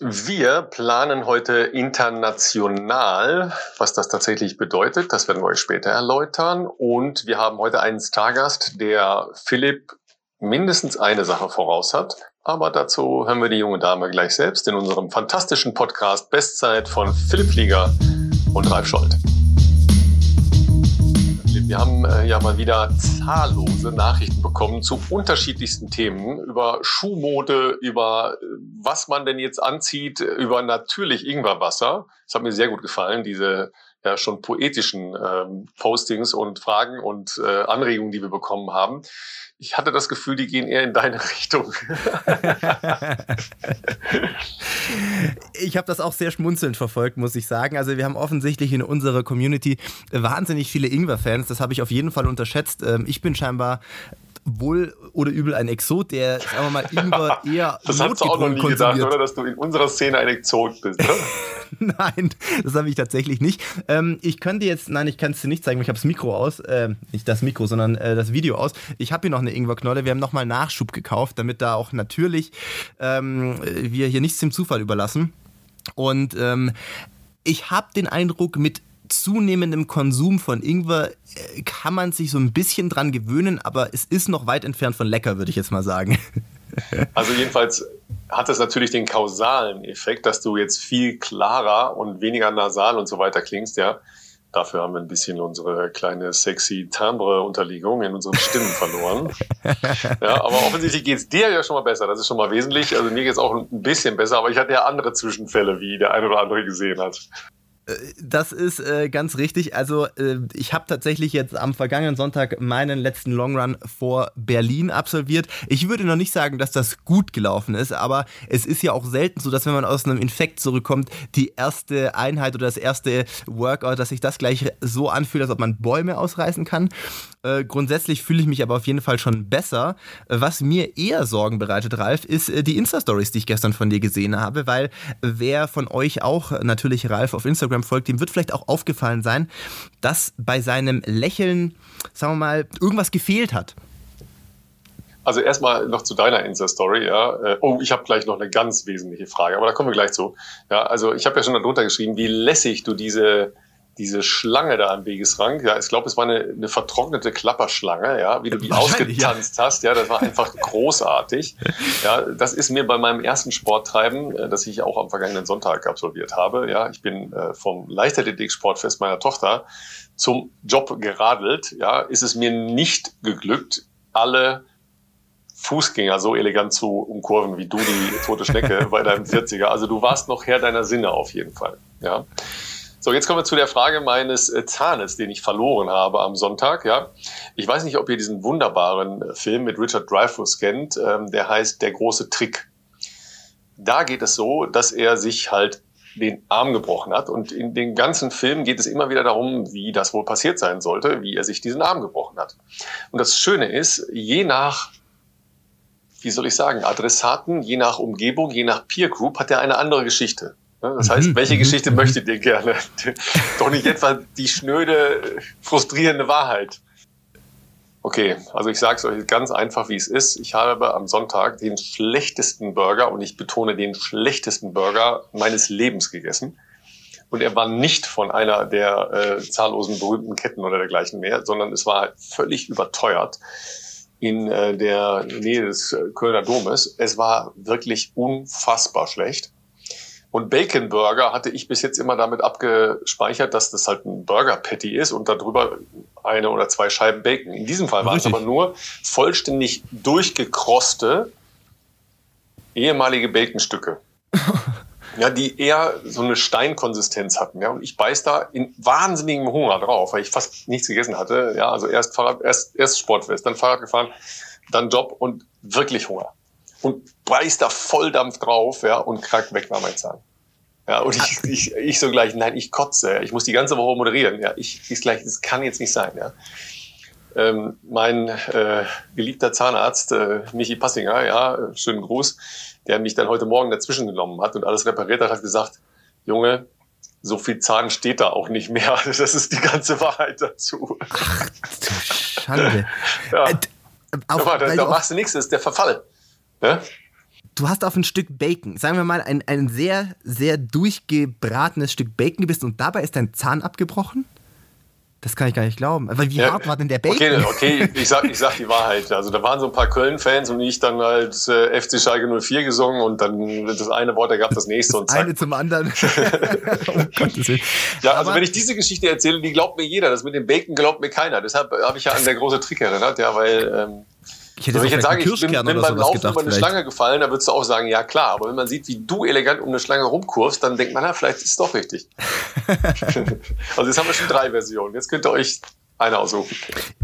Wir planen heute international, was das tatsächlich bedeutet. Das werden wir euch später erläutern. Und wir haben heute einen Stargast, der Philipp mindestens eine Sache voraus hat. Aber dazu hören wir die junge Dame gleich selbst in unserem fantastischen Podcast Bestzeit von Philipp Flieger und Ralf Scholz. Wir haben äh, ja mal wieder zahllose Nachrichten bekommen zu unterschiedlichsten Themen über Schuhmode, über äh, was man denn jetzt anzieht, über natürlich Ingwerwasser. Das hat mir sehr gut gefallen, diese ja schon poetischen ähm, Postings und Fragen und äh, Anregungen, die wir bekommen haben. Ich hatte das Gefühl, die gehen eher in deine Richtung. ich habe das auch sehr schmunzelnd verfolgt, muss ich sagen. Also wir haben offensichtlich in unserer Community wahnsinnig viele Ingwer-Fans. Das habe ich auf jeden Fall unterschätzt. Ähm, ich bin scheinbar wohl oder übel ein Exot, der, sagen wir mal, Ingwer eher Das hast du auch noch nie konsumiert. gedacht, oder? Dass du in unserer Szene ein Exot bist, oder? nein, das habe ich tatsächlich nicht. Ähm, ich könnte jetzt, nein, ich kann es dir nicht zeigen, ich habe das Mikro aus, äh, nicht das Mikro, sondern äh, das Video aus. Ich habe hier noch eine Ingwerknolle, wir haben nochmal Nachschub gekauft, damit da auch natürlich ähm, wir hier nichts dem Zufall überlassen. Und ähm, ich habe den Eindruck, mit zunehmendem Konsum von Ingwer äh, kann man sich so ein bisschen dran gewöhnen, aber es ist noch weit entfernt von lecker, würde ich jetzt mal sagen. Also jedenfalls hat es natürlich den kausalen Effekt, dass du jetzt viel klarer und weniger nasal und so weiter klingst, ja. Dafür haben wir ein bisschen unsere kleine sexy Timbre-Unterlegung in unseren Stimmen verloren. Ja, aber offensichtlich geht es dir ja schon mal besser. Das ist schon mal wesentlich. Also mir geht es auch ein bisschen besser, aber ich hatte ja andere Zwischenfälle, wie der ein oder andere gesehen hat. Das ist äh, ganz richtig. Also äh, ich habe tatsächlich jetzt am vergangenen Sonntag meinen letzten Longrun vor Berlin absolviert. Ich würde noch nicht sagen, dass das gut gelaufen ist, aber es ist ja auch selten so, dass wenn man aus einem Infekt zurückkommt, die erste Einheit oder das erste Workout, dass sich das gleich so anfühlt, als ob man Bäume ausreißen kann. Äh, grundsätzlich fühle ich mich aber auf jeden Fall schon besser. Was mir eher Sorgen bereitet, Ralf, ist äh, die Insta-Stories, die ich gestern von dir gesehen habe, weil wer von euch auch natürlich Ralf auf Instagram folgt, dem wird vielleicht auch aufgefallen sein, dass bei seinem Lächeln, sagen wir mal, irgendwas gefehlt hat. Also erstmal noch zu deiner Insta-Story, ja. Äh, oh, ich habe gleich noch eine ganz wesentliche Frage, aber da kommen wir gleich zu. Ja, also ich habe ja schon darunter geschrieben, wie lässig du diese diese Schlange da am Wegesrand, ja, ich glaube, es war eine, eine vertrocknete Klapperschlange, ja, wie du die ausgetanzt ja. hast, ja, das war einfach großartig. Ja, das ist mir bei meinem ersten Sporttreiben, äh, das ich auch am vergangenen Sonntag absolviert habe, ja, ich bin äh, vom Leichtathletik-Sportfest meiner Tochter zum Job geradelt, ja, ist es mir nicht geglückt, alle Fußgänger so elegant zu umkurven wie du die tote Schnecke bei deinem 40er. Also du warst noch Herr deiner Sinne auf jeden Fall, ja. So, jetzt kommen wir zu der Frage meines äh, Zahnes, den ich verloren habe am Sonntag. Ja, ich weiß nicht, ob ihr diesen wunderbaren äh, Film mit Richard Dreyfuss kennt. Ähm, der heißt Der große Trick. Da geht es so, dass er sich halt den Arm gebrochen hat und in den ganzen Film geht es immer wieder darum, wie das wohl passiert sein sollte, wie er sich diesen Arm gebrochen hat. Und das Schöne ist, je nach wie soll ich sagen, Adressaten, je nach Umgebung, je nach Peer Group hat er eine andere Geschichte. Ne? Das heißt, mhm. welche mhm. Geschichte möchtet ihr gerne? Doch nicht etwa die schnöde, frustrierende Wahrheit. Okay, also ich sage es euch ganz einfach, wie es ist. Ich habe am Sonntag den schlechtesten Burger, und ich betone den schlechtesten Burger meines Lebens gegessen. Und er war nicht von einer der äh, zahllosen berühmten Ketten oder dergleichen mehr, sondern es war völlig überteuert in äh, der Nähe des äh, Kölner Domes. Es war wirklich unfassbar schlecht. Und Bacon Burger hatte ich bis jetzt immer damit abgespeichert, dass das halt ein Burger Patty ist und darüber eine oder zwei Scheiben Bacon. In diesem Fall waren es aber nur vollständig durchgekroste ehemalige Baconstücke. ja, die eher so eine Steinkonsistenz hatten. Ja, und ich beiß da in wahnsinnigem Hunger drauf, weil ich fast nichts gegessen hatte. Ja, also erst Fahrrad, erst, erst Sportfest, dann Fahrrad gefahren, dann Job und wirklich Hunger und beißt da Volldampf drauf, ja, und krack weg war mein Zahn. Ja, und ich, ich, ich so gleich, nein, ich kotze, ich muss die ganze Woche moderieren, ja, ich, ich gleich, das kann jetzt nicht sein, ja. Ähm, mein äh, geliebter Zahnarzt, äh, Michi Passinger, ja, schönen Gruß, der mich dann heute Morgen dazwischen genommen hat und alles repariert hat, hat gesagt, Junge, so viel Zahn steht da auch nicht mehr. Das ist die ganze Wahrheit dazu. Ach, du Schande. ja. Äh, auf, da, da machst du nichts, das ist der Verfall. Ne? du hast auf ein Stück Bacon, sagen wir mal, ein, ein sehr, sehr durchgebratenes Stück Bacon gebissen und dabei ist dein Zahn abgebrochen? Das kann ich gar nicht glauben. Aber wie ja, hart war denn der Bacon? Okay, okay, ich sag, ich sag die Wahrheit. Also da waren so ein paar Köln-Fans und ich dann halt äh, FC Schalke 04 gesungen und dann das eine Wort ergab das nächste das und zack. Eine zum anderen. oh Gottes Willen. Ja, also Aber wenn ich diese Geschichte erzähle, die glaubt mir jeder. Das mit dem Bacon glaubt mir keiner. Deshalb habe ich ja an der große Trick erinnert, ja, weil ähm, ich hätte ich jetzt sage, ich bin, bin beim Laufen gedacht, über eine vielleicht. Schlange gefallen, dann würdest du auch sagen, ja klar. Aber wenn man sieht, wie du elegant um eine Schlange rumkurvst, dann denkt man, na, vielleicht ist es doch richtig. also jetzt haben wir schon drei Versionen. Jetzt könnt ihr euch eine aussuchen.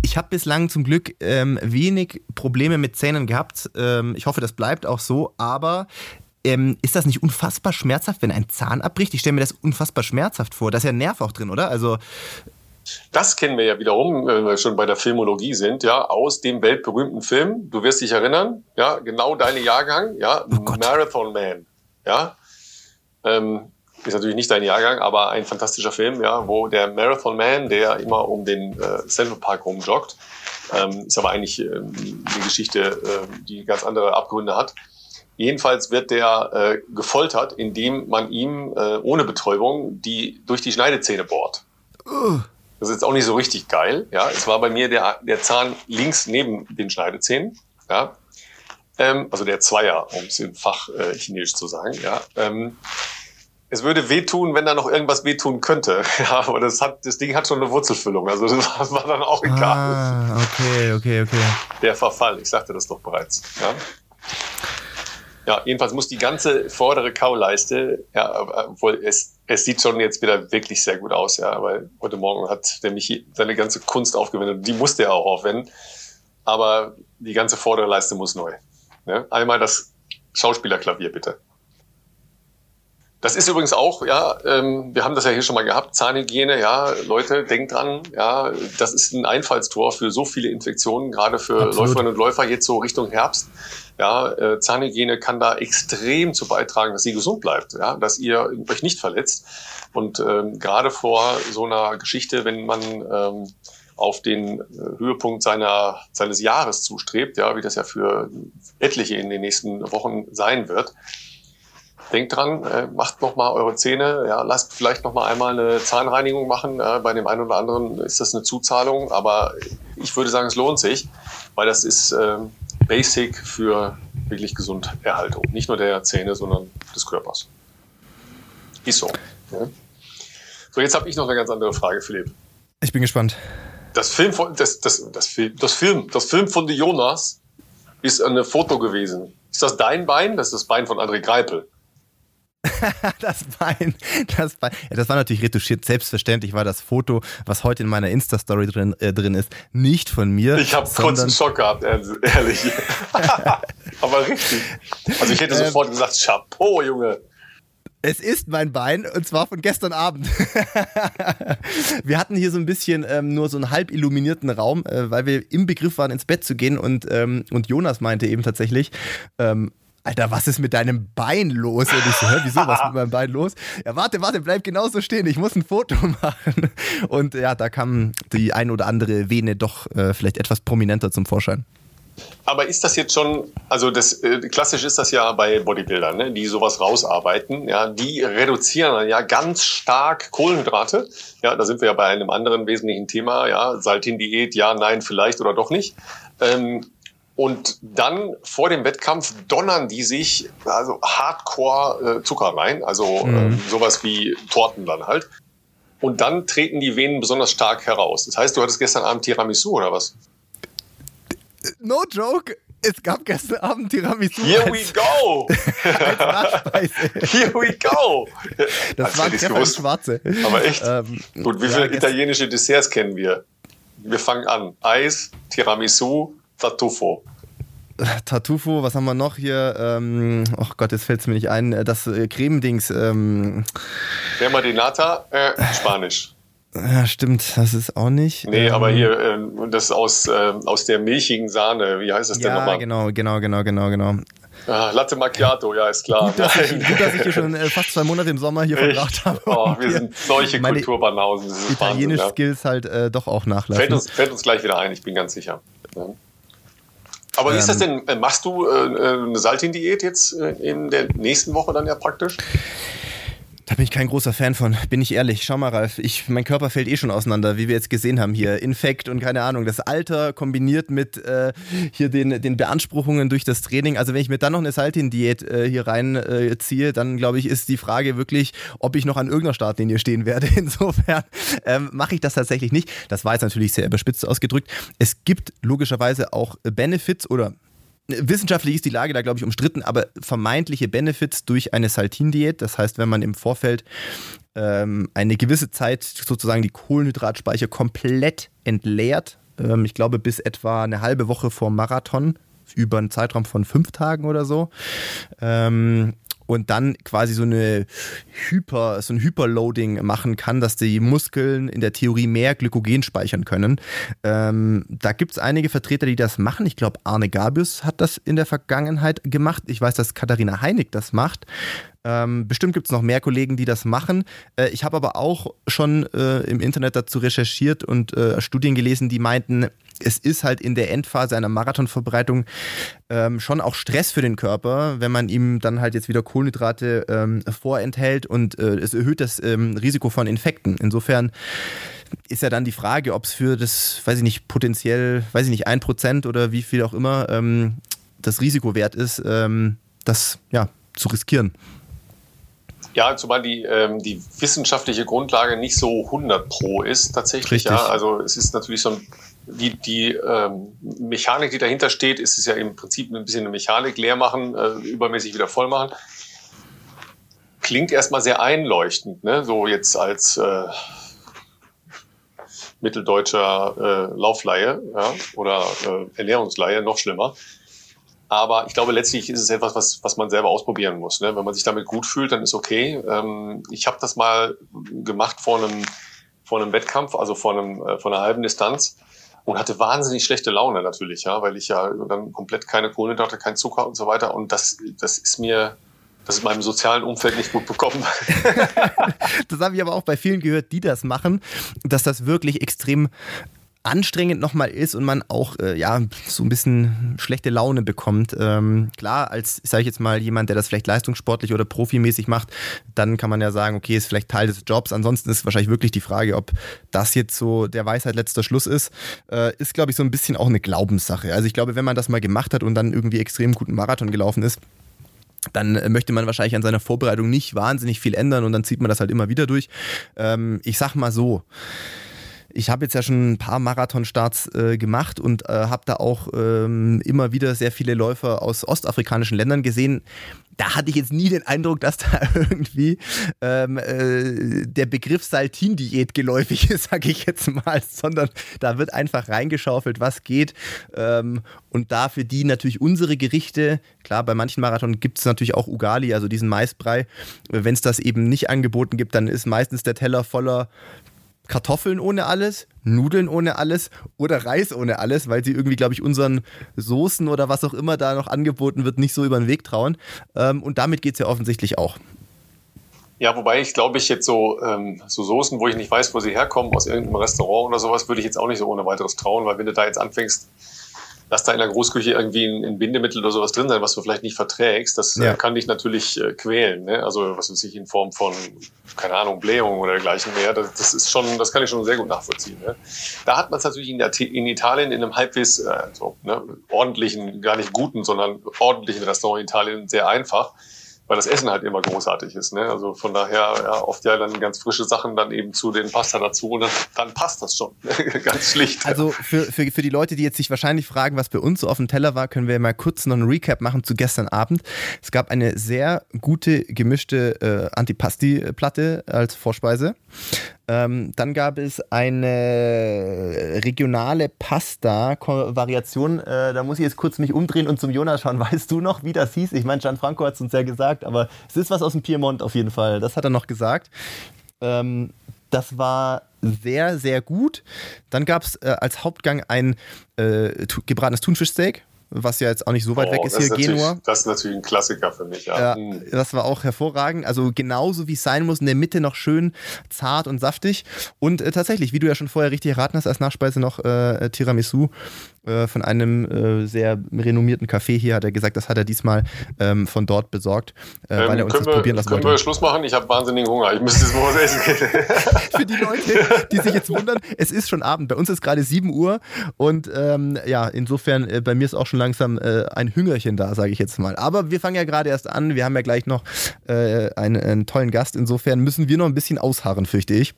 Ich habe bislang zum Glück ähm, wenig Probleme mit Zähnen gehabt. Ähm, ich hoffe, das bleibt auch so. Aber ähm, ist das nicht unfassbar schmerzhaft, wenn ein Zahn abbricht? Ich stelle mir das unfassbar schmerzhaft vor. Da ist ja ein Nerv auch drin, oder? Also das kennen wir ja wiederum, wenn wir schon bei der Filmologie sind, ja, aus dem weltberühmten Film. Du wirst dich erinnern, ja, genau deine Jahrgang, ja, oh Marathon Man, ja. Ähm, ist natürlich nicht dein Jahrgang, aber ein fantastischer Film, ja, wo der Marathon Man, der immer um den äh, Central Park rumjoggt, ähm, ist aber eigentlich ähm, eine Geschichte, äh, die ganz andere Abgründe hat. Jedenfalls wird der äh, gefoltert, indem man ihm äh, ohne Betäubung die durch die Schneidezähne bohrt. Uh. Das ist jetzt auch nicht so richtig geil. Ja, es war bei mir der, der Zahn links neben den Schneidezähnen. Ja, ähm, also der Zweier, um es in Fach äh, Chinesisch zu sagen. Ja, ähm, es würde wehtun, wenn da noch irgendwas wehtun könnte. Ja, aber das hat, das Ding hat schon eine Wurzelfüllung. Also das war dann auch egal. Ah, okay, okay, okay. Der Verfall, ich sagte das doch bereits. Ja. Ja, jedenfalls muss die ganze vordere Kauleiste, ja, obwohl es, es sieht schon jetzt wieder wirklich sehr gut aus, ja, weil heute Morgen hat der Michi seine ganze Kunst aufgewendet. Die musste er auch aufwenden. Aber die ganze vordere Leiste muss neu. Ja, einmal das Schauspielerklavier, bitte. Das ist übrigens auch, ja, ähm, wir haben das ja hier schon mal gehabt, Zahnhygiene, ja, Leute, denkt dran, ja, das ist ein Einfallstor für so viele Infektionen, gerade für Absolut. Läuferinnen und Läufer jetzt so Richtung Herbst. Ja, äh, Zahnhygiene kann da extrem zu beitragen, dass sie gesund bleibt, ja, dass ihr euch nicht verletzt. Und ähm, gerade vor so einer Geschichte, wenn man ähm, auf den äh, Höhepunkt seiner, seines Jahres zustrebt, ja, wie das ja für etliche in den nächsten Wochen sein wird, denkt dran, äh, macht noch mal eure Zähne, ja, lasst vielleicht noch mal einmal eine Zahnreinigung machen. Äh, bei dem einen oder anderen ist das eine Zuzahlung, aber ich würde sagen, es lohnt sich, weil das ist äh, Basic für wirklich Gesunderhaltung. Nicht nur der Zähne, sondern des Körpers. Ist so. Ja. So, jetzt habe ich noch eine ganz andere Frage, Philipp. Ich bin gespannt. Das Film von, das, das, das, Film, das Film, das Film von Jonas ist ein Foto gewesen. Ist das dein Bein? Das ist das Bein von André Greipel. das Bein, das Bein. Ja, das war natürlich retuschiert. Selbstverständlich war das Foto, was heute in meiner Insta-Story drin, äh, drin ist, nicht von mir. Ich habe kurz einen Schock gehabt, ehrlich. Aber richtig. Also ich hätte ähm, sofort gesagt, Chapeau, Junge. Es ist mein Bein und zwar von gestern Abend. wir hatten hier so ein bisschen ähm, nur so einen halb illuminierten Raum, äh, weil wir im Begriff waren, ins Bett zu gehen und, ähm, und Jonas meinte eben tatsächlich, ähm, Alter, was ist mit deinem Bein los? Und ich so, hä, wieso, was ist mit meinem Bein los? Ja, warte, warte, bleib genauso stehen, ich muss ein Foto machen. Und ja, da kam die ein oder andere Vene doch äh, vielleicht etwas prominenter zum Vorschein. Aber ist das jetzt schon, also das äh, klassisch ist das ja bei Bodybuildern, ne, die sowas rausarbeiten, ja, die reduzieren dann ja ganz stark Kohlenhydrate. Ja, da sind wir ja bei einem anderen wesentlichen Thema, ja, Saltin-Diät, ja, nein, vielleicht oder doch nicht. Ähm, und dann vor dem Wettkampf donnern die sich also Hardcore äh, Zucker rein, also mhm. äh, sowas wie Torten dann halt. Und dann treten die Venen besonders stark heraus. Das heißt, du hattest gestern Abend Tiramisu oder was? No joke. Es gab gestern Abend Tiramisu. Here we go! Here we go! Das war ein Schwarze. Aber echt? Ähm, Gut, wie ja, viele italienische Desserts kennen wir? Wir fangen an. Eis, Tiramisu, Tartufo. Tartufo, was haben wir noch hier? Ähm, oh Gott, jetzt fällt es mir nicht ein. Das äh, Cremedings. Ähm, Crema de Nata, äh, Spanisch. Ja, stimmt, das ist auch nicht. Nee, ähm, aber hier, äh, das ist aus, äh, aus der milchigen Sahne. Wie heißt das ja, denn nochmal? genau, genau, genau, genau, genau. Ah, Latte Macchiato, ja, ist klar. Gut, dass, ich, gut, dass ich hier schon äh, fast zwei Monate im Sommer hier Echt? verbracht habe. Oh, wir sind solche Kulturbanausen. Italienische ja. Skills halt äh, doch auch nachlassen. Fällt uns, fällt uns gleich wieder ein, ich bin ganz sicher. Ja. Aber wie ist das ähm, denn? Machst du äh, eine Saltin-Diät jetzt in der nächsten Woche dann ja praktisch? Da bin ich kein großer Fan von, bin ich ehrlich. Schau mal, Ralf, ich, mein Körper fällt eh schon auseinander, wie wir jetzt gesehen haben hier. Infekt und keine Ahnung, das Alter kombiniert mit äh, hier den, den Beanspruchungen durch das Training. Also wenn ich mir dann noch eine Saltin-Diät äh, hier reinziehe, äh, dann glaube ich, ist die Frage wirklich, ob ich noch an irgendeiner Startlinie stehen werde. Insofern ähm, mache ich das tatsächlich nicht. Das war jetzt natürlich sehr überspitzt ausgedrückt. Es gibt logischerweise auch Benefits oder Wissenschaftlich ist die Lage da, glaube ich, umstritten, aber vermeintliche Benefits durch eine Saltin-Diät, das heißt, wenn man im Vorfeld ähm, eine gewisse Zeit sozusagen die Kohlenhydratspeicher komplett entleert, ähm, ich glaube bis etwa eine halbe Woche vor Marathon, über einen Zeitraum von fünf Tagen oder so, ähm, und dann quasi so eine Hyper, so ein Hyperloading machen kann, dass die Muskeln in der Theorie mehr Glykogen speichern können. Ähm, da gibt es einige Vertreter, die das machen. Ich glaube, Arne Gabius hat das in der Vergangenheit gemacht. Ich weiß, dass Katharina Heinig das macht. Ähm, bestimmt gibt es noch mehr Kollegen, die das machen. Äh, ich habe aber auch schon äh, im Internet dazu recherchiert und äh, Studien gelesen, die meinten, es ist halt in der Endphase einer Marathonverbreitung ähm, schon auch Stress für den Körper, wenn man ihm dann halt jetzt wieder Kohlenhydrate ähm, vorenthält und äh, es erhöht das ähm, Risiko von Infekten. Insofern ist ja dann die Frage, ob es für das, weiß ich nicht, potenziell, weiß ich nicht, ein Prozent oder wie viel auch immer ähm, das Risiko wert ist, ähm, das ja zu riskieren. Ja, zumal die, ähm, die wissenschaftliche Grundlage nicht so 100 pro ist tatsächlich. Richtig. Ja, also es ist natürlich so ein die, die ähm, Mechanik, die dahinter steht, ist es ja im Prinzip ein bisschen eine Mechanik, leer machen, äh, übermäßig wieder voll machen. Klingt erstmal sehr einleuchtend, ne? so jetzt als äh, mitteldeutscher äh, Laufleihe ja? oder äh, Ernährungsleihe, noch schlimmer. Aber ich glaube, letztlich ist es etwas, was, was man selber ausprobieren muss. Ne? Wenn man sich damit gut fühlt, dann ist okay. Ähm, ich habe das mal gemacht vor einem, vor einem Wettkampf, also vor, einem, äh, vor einer halben Distanz und hatte wahnsinnig schlechte Laune natürlich, ja, weil ich ja dann komplett keine Kohlenhydrate, kein Zucker und so weiter. Und das, das ist mir, das ist meinem sozialen Umfeld nicht gut bekommen. das habe ich aber auch bei vielen gehört, die das machen, dass das wirklich extrem anstrengend nochmal ist und man auch äh, ja so ein bisschen schlechte Laune bekommt. Ähm, klar, als, sage ich jetzt mal, jemand, der das vielleicht leistungssportlich oder profimäßig macht, dann kann man ja sagen, okay, ist vielleicht Teil des Jobs. Ansonsten ist wahrscheinlich wirklich die Frage, ob das jetzt so der Weisheit letzter Schluss ist. Äh, ist, glaube ich, so ein bisschen auch eine Glaubenssache. Also ich glaube, wenn man das mal gemacht hat und dann irgendwie extrem guten Marathon gelaufen ist, dann möchte man wahrscheinlich an seiner Vorbereitung nicht wahnsinnig viel ändern und dann zieht man das halt immer wieder durch. Ähm, ich sag mal so, ich habe jetzt ja schon ein paar Marathonstarts äh, gemacht und äh, habe da auch ähm, immer wieder sehr viele Läufer aus ostafrikanischen Ländern gesehen. Da hatte ich jetzt nie den Eindruck, dass da irgendwie ähm, äh, der Begriff Saltin-Diät geläufig ist, sage ich jetzt mal, sondern da wird einfach reingeschaufelt, was geht. Ähm, und da für die natürlich unsere Gerichte, klar, bei manchen Marathon gibt es natürlich auch Ugali, also diesen Maisbrei. Wenn es das eben nicht angeboten gibt, dann ist meistens der Teller voller Kartoffeln ohne alles, Nudeln ohne alles oder Reis ohne alles, weil sie irgendwie, glaube ich, unseren Soßen oder was auch immer da noch angeboten wird, nicht so über den Weg trauen. Ähm, und damit geht es ja offensichtlich auch. Ja, wobei ich glaube ich jetzt so, ähm, so Soßen, wo ich nicht weiß, wo sie herkommen, aus irgendeinem Restaurant oder sowas, würde ich jetzt auch nicht so ohne weiteres trauen, weil wenn du da jetzt anfängst, lass da in der Großküche irgendwie ein, ein, Bindemittel oder sowas drin sein, was du vielleicht nicht verträgst, das äh, ja. kann dich natürlich äh, quälen. Ne? Also was weiß ich, in Form von, keine Ahnung, Blähung oder dergleichen mehr. Das, das ist schon, das kann ich schon sehr gut nachvollziehen. Ne? Da hat man es natürlich in, der, in, Italien in einem halbwegs äh, so, ne, ordentlichen, gar nicht guten, sondern ordentlichen Restaurant in Italien sehr einfach weil das Essen halt immer großartig ist. Ne? Also von daher ja, oft ja dann ganz frische Sachen dann eben zu den Pasta dazu und dann, dann passt das schon. ganz schlicht. Also für, für, für die Leute, die jetzt sich wahrscheinlich fragen, was bei uns so auf dem Teller war, können wir mal kurz noch einen Recap machen zu gestern Abend. Es gab eine sehr gute gemischte äh, Antipasti-Platte als Vorspeise. Ähm, dann gab es eine regionale Pasta-Variation. Äh, da muss ich jetzt kurz mich umdrehen und zum Jonas schauen. Weißt du noch, wie das hieß? Ich meine, Gianfranco hat es uns ja gesagt, aber es ist was aus dem Piemont auf jeden Fall. Das hat er noch gesagt. Ähm, das war sehr, sehr gut. Dann gab es äh, als Hauptgang ein äh, gebratenes Thunfischsteak was ja jetzt auch nicht so weit oh, weg ist hier, ist Genua. Das ist natürlich ein Klassiker für mich, ja. ja mhm. Das war auch hervorragend. Also genauso wie es sein muss, in der Mitte noch schön zart und saftig. Und äh, tatsächlich, wie du ja schon vorher richtig erraten hast, als Nachspeise noch äh, Tiramisu. Äh, von einem äh, sehr renommierten Café hier, hat er gesagt, das hat er diesmal ähm, von dort besorgt, äh, weil ähm, er uns das wir, probieren lassen können wollte. Können wir Schluss machen? Ich habe wahnsinnigen Hunger. Ich müsste jetzt mal was essen gehen. Für die Leute, die sich jetzt wundern, es ist schon Abend. Bei uns ist gerade 7 Uhr und ähm, ja, insofern, äh, bei mir ist auch schon langsam äh, ein Hüngerchen da, sage ich jetzt mal. Aber wir fangen ja gerade erst an. Wir haben ja gleich noch einen, einen tollen Gast. Insofern müssen wir noch ein bisschen ausharren, fürchte ich.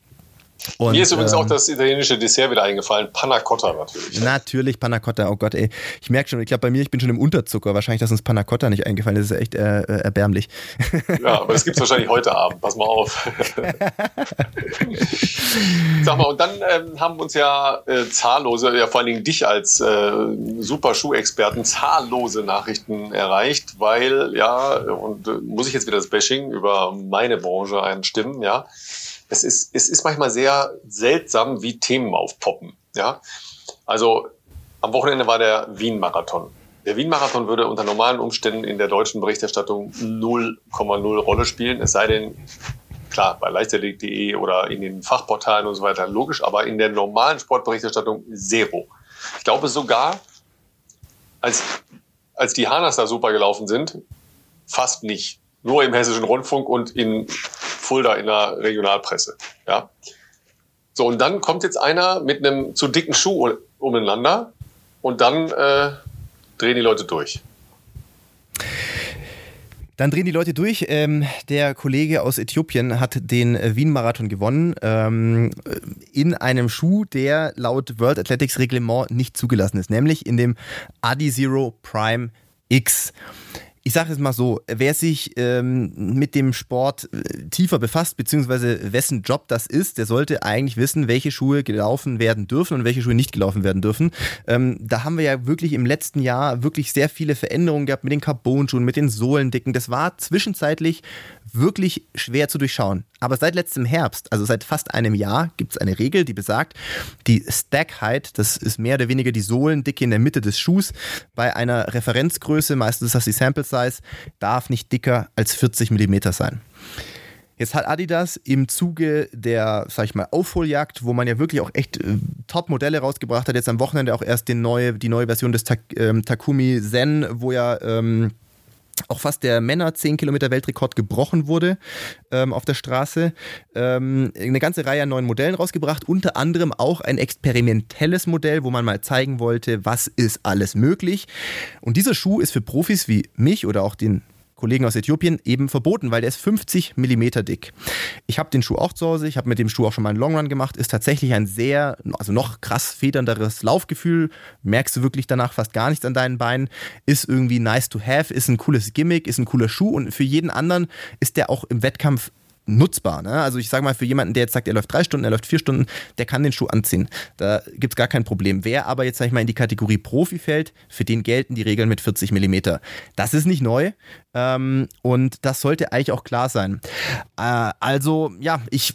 Und, Mir ist übrigens ähm, auch das italienische Dessert wieder eingefallen. Panna Cotta natürlich. Natürlich, Panna Cotta. Oh Gott, ey. Ich merke schon, ich glaube bei mir, ich bin schon im Unterzucker. Wahrscheinlich, dass uns Panna Cotta nicht eingefallen ist. Das ist echt äh, äh erbärmlich. Ja, aber das gibt es wahrscheinlich heute Abend. Pass mal auf. Sag mal, und dann ähm, haben uns ja äh, zahllose, ja vor allen Dingen dich als äh, super Schuhexperten, zahllose Nachrichten erreicht, weil, ja, und äh, muss ich jetzt wieder das Bashing über meine Branche einstimmen, ja es ist, es ist manchmal sehr seltsam, wie Themen aufpoppen. Ja? Also am Wochenende war der Wien-Marathon. Der Wien-Marathon würde unter normalen Umständen in der deutschen Berichterstattung 0,0 Rolle spielen, es sei denn, klar, bei leichtathletik.de oder in den Fachportalen und so weiter, logisch, aber in der normalen Sportberichterstattung zero. Ich glaube sogar, als, als die Hanas da super gelaufen sind, fast nicht. Nur im Hessischen Rundfunk und in Fulda in der Regionalpresse. Ja. So, und dann kommt jetzt einer mit einem zu dicken Schuh umeinander und dann äh, drehen die Leute durch. Dann drehen die Leute durch. Ähm, der Kollege aus Äthiopien hat den äh, Wien-Marathon gewonnen ähm, in einem Schuh, der laut World Athletics Reglement nicht zugelassen ist, nämlich in dem Adi Zero Prime X ich sage es mal so, wer sich ähm, mit dem Sport äh, tiefer befasst, beziehungsweise wessen Job das ist, der sollte eigentlich wissen, welche Schuhe gelaufen werden dürfen und welche Schuhe nicht gelaufen werden dürfen. Ähm, da haben wir ja wirklich im letzten Jahr wirklich sehr viele Veränderungen gehabt mit den Carbon-Schuhen, mit den Sohlendicken. Das war zwischenzeitlich wirklich schwer zu durchschauen. Aber seit letztem Herbst, also seit fast einem Jahr, gibt es eine Regel, die besagt, die Stack Height, das ist mehr oder weniger die Sohlendicke in der Mitte des Schuhs, bei einer Referenzgröße, meistens ist das die Sample Size, darf nicht dicker als 40 mm sein. Jetzt hat Adidas im Zuge der, sag ich mal, Aufholjagd, wo man ja wirklich auch echt äh, Top-Modelle rausgebracht hat, jetzt am Wochenende auch erst die neue, die neue Version des Ta ähm, Takumi Zen, wo ja ähm, auch fast der Männer 10 Kilometer Weltrekord gebrochen wurde ähm, auf der Straße. Ähm, eine ganze Reihe an neuen Modellen rausgebracht, unter anderem auch ein experimentelles Modell, wo man mal zeigen wollte, was ist alles möglich. Und dieser Schuh ist für Profis wie mich oder auch den Kollegen aus Äthiopien eben verboten, weil der ist 50 mm dick. Ich habe den Schuh auch zu Hause, ich habe mit dem Schuh auch schon mal einen Longrun gemacht, ist tatsächlich ein sehr, also noch krass federnderes Laufgefühl, merkst du wirklich danach fast gar nichts an deinen Beinen, ist irgendwie nice to have, ist ein cooles Gimmick, ist ein cooler Schuh. Und für jeden anderen ist der auch im Wettkampf nutzbar. Ne? Also ich sage mal, für jemanden, der jetzt sagt, er läuft drei Stunden, er läuft vier Stunden, der kann den Schuh anziehen. Da gibt es gar kein Problem. Wer aber jetzt, sag ich mal, in die Kategorie Profi fällt, für den gelten die Regeln mit 40 mm. Das ist nicht neu ähm, und das sollte eigentlich auch klar sein. Äh, also ja, ich,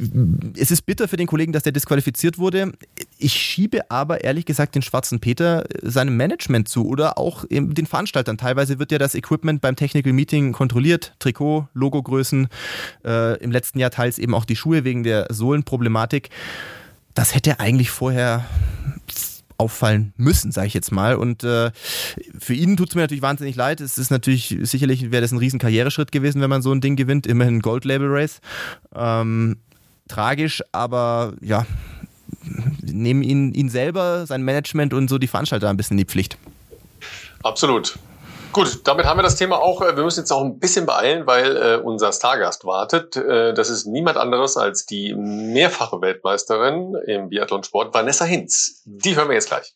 es ist bitter für den Kollegen, dass der disqualifiziert wurde. Ich schiebe aber ehrlich gesagt den schwarzen Peter seinem Management zu oder auch den Veranstaltern. Teilweise wird ja das Equipment beim Technical Meeting kontrolliert, Trikot, Logogrößen, äh, im letzten Jahr teils eben auch die Schuhe wegen der Sohlenproblematik. Das hätte eigentlich vorher auffallen müssen, sage ich jetzt mal. Und äh, für ihn tut es mir natürlich wahnsinnig leid. Es ist natürlich, sicherlich wäre das ein riesen Karriereschritt gewesen, wenn man so ein Ding gewinnt. Immerhin Gold Label Race. Ähm, tragisch, aber ja, nehmen ihn, ihn selber, sein Management und so die Veranstalter ein bisschen in die Pflicht. Absolut. Gut, damit haben wir das Thema auch. Äh, wir müssen jetzt auch ein bisschen beeilen, weil äh, unser Stargast wartet. Äh, das ist niemand anderes als die mehrfache Weltmeisterin im Biathlonsport, Vanessa Hinz. Die hören wir jetzt gleich.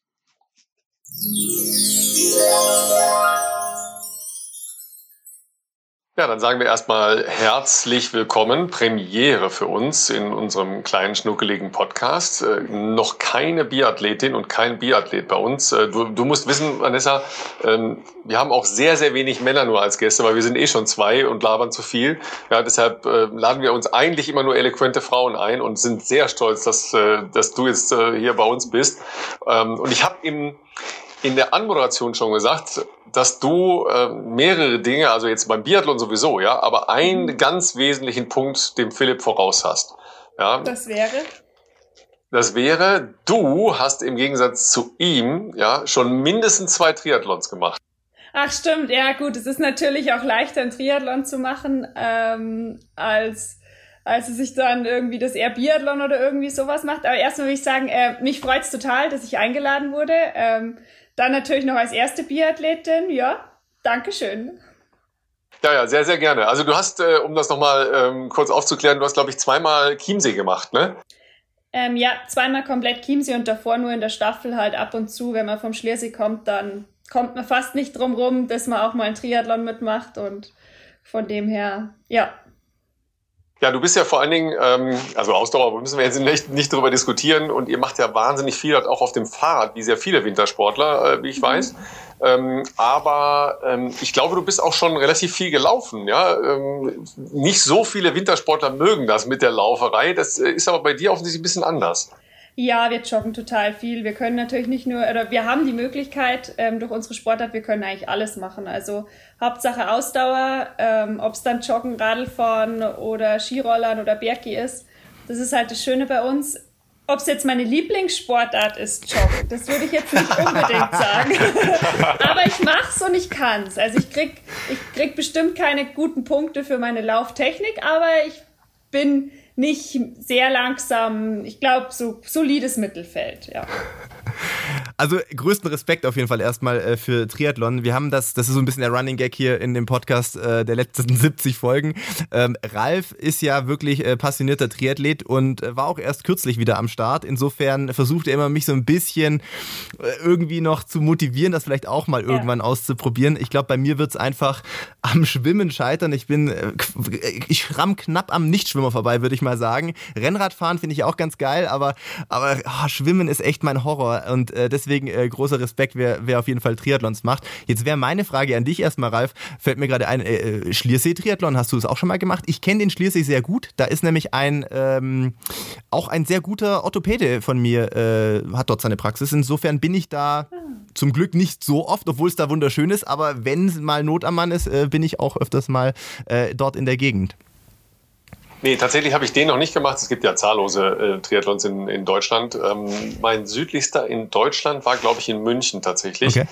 Ja, dann sagen wir erstmal herzlich willkommen. Premiere für uns in unserem kleinen schnuckeligen Podcast. Äh, noch keine Biathletin und kein Biathlet bei uns. Äh, du, du musst wissen, Vanessa, ähm, wir haben auch sehr, sehr wenig Männer nur als Gäste, weil wir sind eh schon zwei und labern zu viel. Ja, deshalb äh, laden wir uns eigentlich immer nur eloquente Frauen ein und sind sehr stolz, dass, äh, dass du jetzt äh, hier bei uns bist. Ähm, und ich habe im in der Anmoderation schon gesagt, dass du äh, mehrere Dinge, also jetzt beim Biathlon sowieso, ja, aber einen mhm. ganz wesentlichen Punkt dem Philipp voraus hast. Ja. Das wäre? Das wäre, du hast im Gegensatz zu ihm ja schon mindestens zwei Triathlons gemacht. Ach stimmt, ja gut, es ist natürlich auch leichter, einen Triathlon zu machen, ähm, als als es sich dann irgendwie das eher Biathlon oder irgendwie sowas macht. Aber erstmal will ich sagen, äh, mich freut's total, dass ich eingeladen wurde. Ähm, dann natürlich noch als erste Biathletin, ja, Dankeschön. Ja, ja, sehr, sehr gerne. Also du hast, äh, um das nochmal ähm, kurz aufzuklären, du hast, glaube ich, zweimal Chiemsee gemacht, ne? Ähm, ja, zweimal komplett Chiemsee und davor nur in der Staffel halt ab und zu, wenn man vom Schliersee kommt, dann kommt man fast nicht drum rum, dass man auch mal ein Triathlon mitmacht und von dem her, ja. Ja, du bist ja vor allen Dingen, ähm, also Ausdauer müssen wir jetzt nicht, nicht darüber diskutieren und ihr macht ja wahnsinnig viel auch auf dem Fahrrad, wie sehr viele Wintersportler, äh, wie ich mhm. weiß. Ähm, aber ähm, ich glaube, du bist auch schon relativ viel gelaufen. Ja? Ähm, nicht so viele Wintersportler mögen das mit der Lauferei. Das äh, ist aber bei dir offensichtlich ein bisschen anders. Ja, wir joggen total viel. Wir können natürlich nicht nur, oder wir haben die Möglichkeit ähm, durch unsere Sportart, wir können eigentlich alles machen. Also Hauptsache Ausdauer, ähm, ob es dann Joggen, Radlfahren oder Skirollern oder Bergi ist. Das ist halt das Schöne bei uns. Ob es jetzt meine Lieblingssportart ist, Joggen, das würde ich jetzt nicht unbedingt sagen. Aber ich mach's und ich kann's. Also ich krieg, ich krieg bestimmt keine guten Punkte für meine Lauftechnik, aber ich bin nicht sehr langsam. Ich glaube, so solides Mittelfeld, ja. Also größten Respekt auf jeden Fall erstmal äh, für Triathlon. Wir haben das, das ist so ein bisschen der Running Gag hier in dem Podcast äh, der letzten 70 Folgen. Ähm, Ralf ist ja wirklich äh, passionierter Triathlet und äh, war auch erst kürzlich wieder am Start. Insofern versucht er immer mich so ein bisschen äh, irgendwie noch zu motivieren, das vielleicht auch mal irgendwann ja. auszuprobieren. Ich glaube, bei mir wird es einfach am Schwimmen scheitern. Ich bin, äh, ich ramm knapp am Nichtschwimmer vorbei, würde ich mal sagen. Rennradfahren finde ich auch ganz geil, aber, aber oh, Schwimmen ist echt mein Horror und äh, deswegen äh, großer Respekt, wer, wer auf jeden Fall Triathlons macht. Jetzt wäre meine Frage an dich erstmal, Ralf, fällt mir gerade ein, äh, äh, Schliersee-Triathlon, hast du es auch schon mal gemacht? Ich kenne den Schliersee sehr gut, da ist nämlich ein, ähm, auch ein sehr guter Orthopäde von mir, äh, hat dort seine Praxis. Insofern bin ich da zum Glück nicht so oft, obwohl es da wunderschön ist, aber wenn mal Not am Mann ist, äh, bin ich auch öfters mal dort in der Gegend. Nee, tatsächlich habe ich den noch nicht gemacht. Es gibt ja zahllose äh, Triathlons in, in Deutschland. Ähm, mein südlichster in Deutschland war, glaube ich, in München tatsächlich. Okay.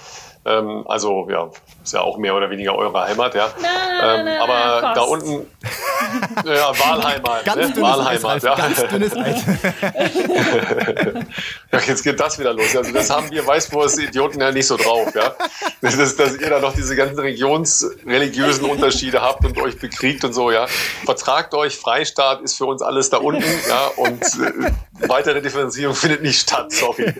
Ähm, also ja, ist ja auch mehr oder weniger eure Heimat, ja. Na, ähm, na, aber na, da unten, ja, Wahlheimat, ganz ne? Wahlheimat, ja. Ganz dünnes Eis. ja, jetzt geht das wieder los. Also das haben wir Weißwurst Idioten ja nicht so drauf, ja. Das ist, dass ihr da noch diese ganzen regionsreligiösen Unterschiede habt und euch bekriegt und so, ja. Vertragt euch, Freistaat ist für uns alles da unten, ja, und äh, weitere Differenzierung findet nicht statt, sorry.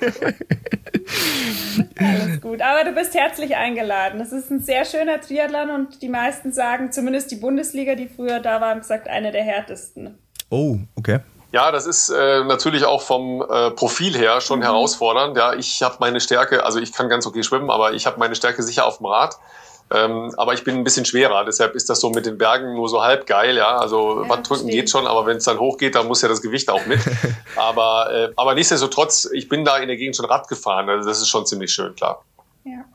Alles gut. Aber du bist herzlich eingeladen. Es ist ein sehr schöner Triathlon und die meisten sagen, zumindest die Bundesliga, die früher da war, haben gesagt, einer der härtesten. Oh, okay. Ja, das ist äh, natürlich auch vom äh, Profil her schon mhm. herausfordernd. Ja, ich habe meine Stärke, also ich kann ganz okay schwimmen, aber ich habe meine Stärke sicher auf dem Rad. Ähm, aber ich bin ein bisschen schwerer, deshalb ist das so mit den Bergen nur so halb geil, ja. Also ja, Wattdrücken geht schon, aber wenn es dann hochgeht, dann muss ja das Gewicht auch mit. aber, äh, aber nichtsdestotrotz, ich bin da in der Gegend schon Rad gefahren, also das ist schon ziemlich schön, klar. Ja.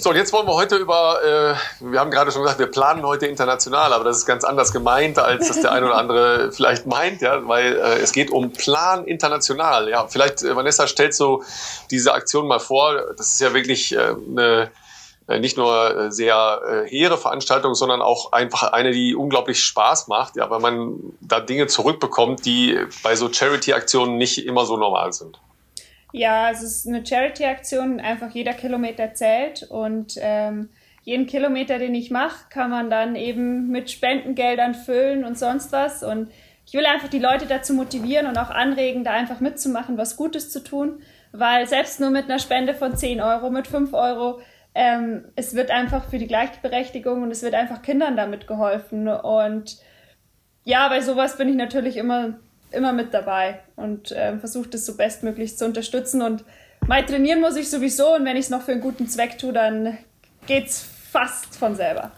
So, und jetzt wollen wir heute über, äh, wir haben gerade schon gesagt, wir planen heute international, aber das ist ganz anders gemeint, als das der eine oder andere vielleicht meint, ja, weil äh, es geht um Plan international. Ja, vielleicht, äh, Vanessa, stellst du diese Aktion mal vor. Das ist ja wirklich äh, eine äh, nicht nur äh, sehr äh, hehre Veranstaltung, sondern auch einfach eine, die unglaublich Spaß macht, ja, weil man da Dinge zurückbekommt, die bei so Charity-Aktionen nicht immer so normal sind. Ja, es ist eine Charity-Aktion, einfach jeder Kilometer zählt und ähm, jeden Kilometer, den ich mache, kann man dann eben mit Spendengeldern füllen und sonst was und ich will einfach die Leute dazu motivieren und auch anregen, da einfach mitzumachen, was Gutes zu tun, weil selbst nur mit einer Spende von 10 Euro, mit 5 Euro, ähm, es wird einfach für die Gleichberechtigung und es wird einfach Kindern damit geholfen. Und ja, bei sowas bin ich natürlich immer, immer mit dabei und äh, versuche das so bestmöglich zu unterstützen. Und mal trainieren muss ich sowieso und wenn ich es noch für einen guten Zweck tue, dann geht's fast von selber.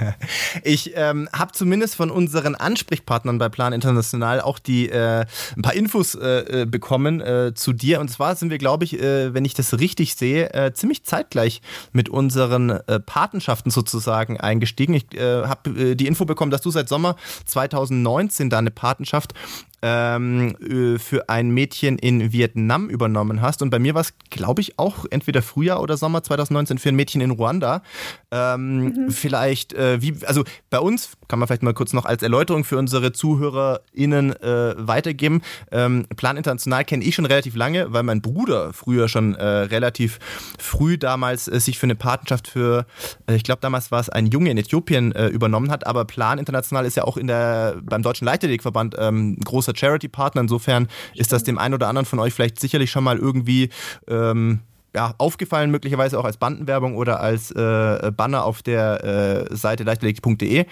ich ähm, habe zumindest von unseren Ansprechpartnern bei Plan International auch die äh, ein paar Infos äh, äh, bekommen äh, zu dir. Und zwar sind wir, glaube ich, äh, wenn ich das richtig sehe, äh, ziemlich zeitgleich mit unseren Patenschaften sozusagen eingestiegen. Ich habe die Info bekommen, dass du seit Sommer 2019 da eine Patenschaft ähm, äh, für ein Mädchen in Vietnam übernommen hast. Und bei mir war es, glaube ich, auch entweder Frühjahr oder Sommer 2019 für ein Mädchen in Ruanda. Ähm, mhm. Vielleicht, äh, wie, also bei uns kann man vielleicht mal kurz noch als Erläuterung für unsere ZuhörerInnen äh, weitergeben. Ähm, Plan International kenne ich schon relativ lange, weil mein Bruder früher schon äh, relativ früh damals äh, sich für eine Patenschaft für, äh, ich glaube damals war es ein Junge in Äthiopien übernommen hat, aber Plan International ist ja auch in der, beim Deutschen Leichtathletikverband ähm, großer Charity-Partner. Insofern ist das dem einen oder anderen von euch vielleicht sicherlich schon mal irgendwie ähm, ja, aufgefallen, möglicherweise auch als Bandenwerbung oder als äh, Banner auf der äh, Seite leichtathletik.de.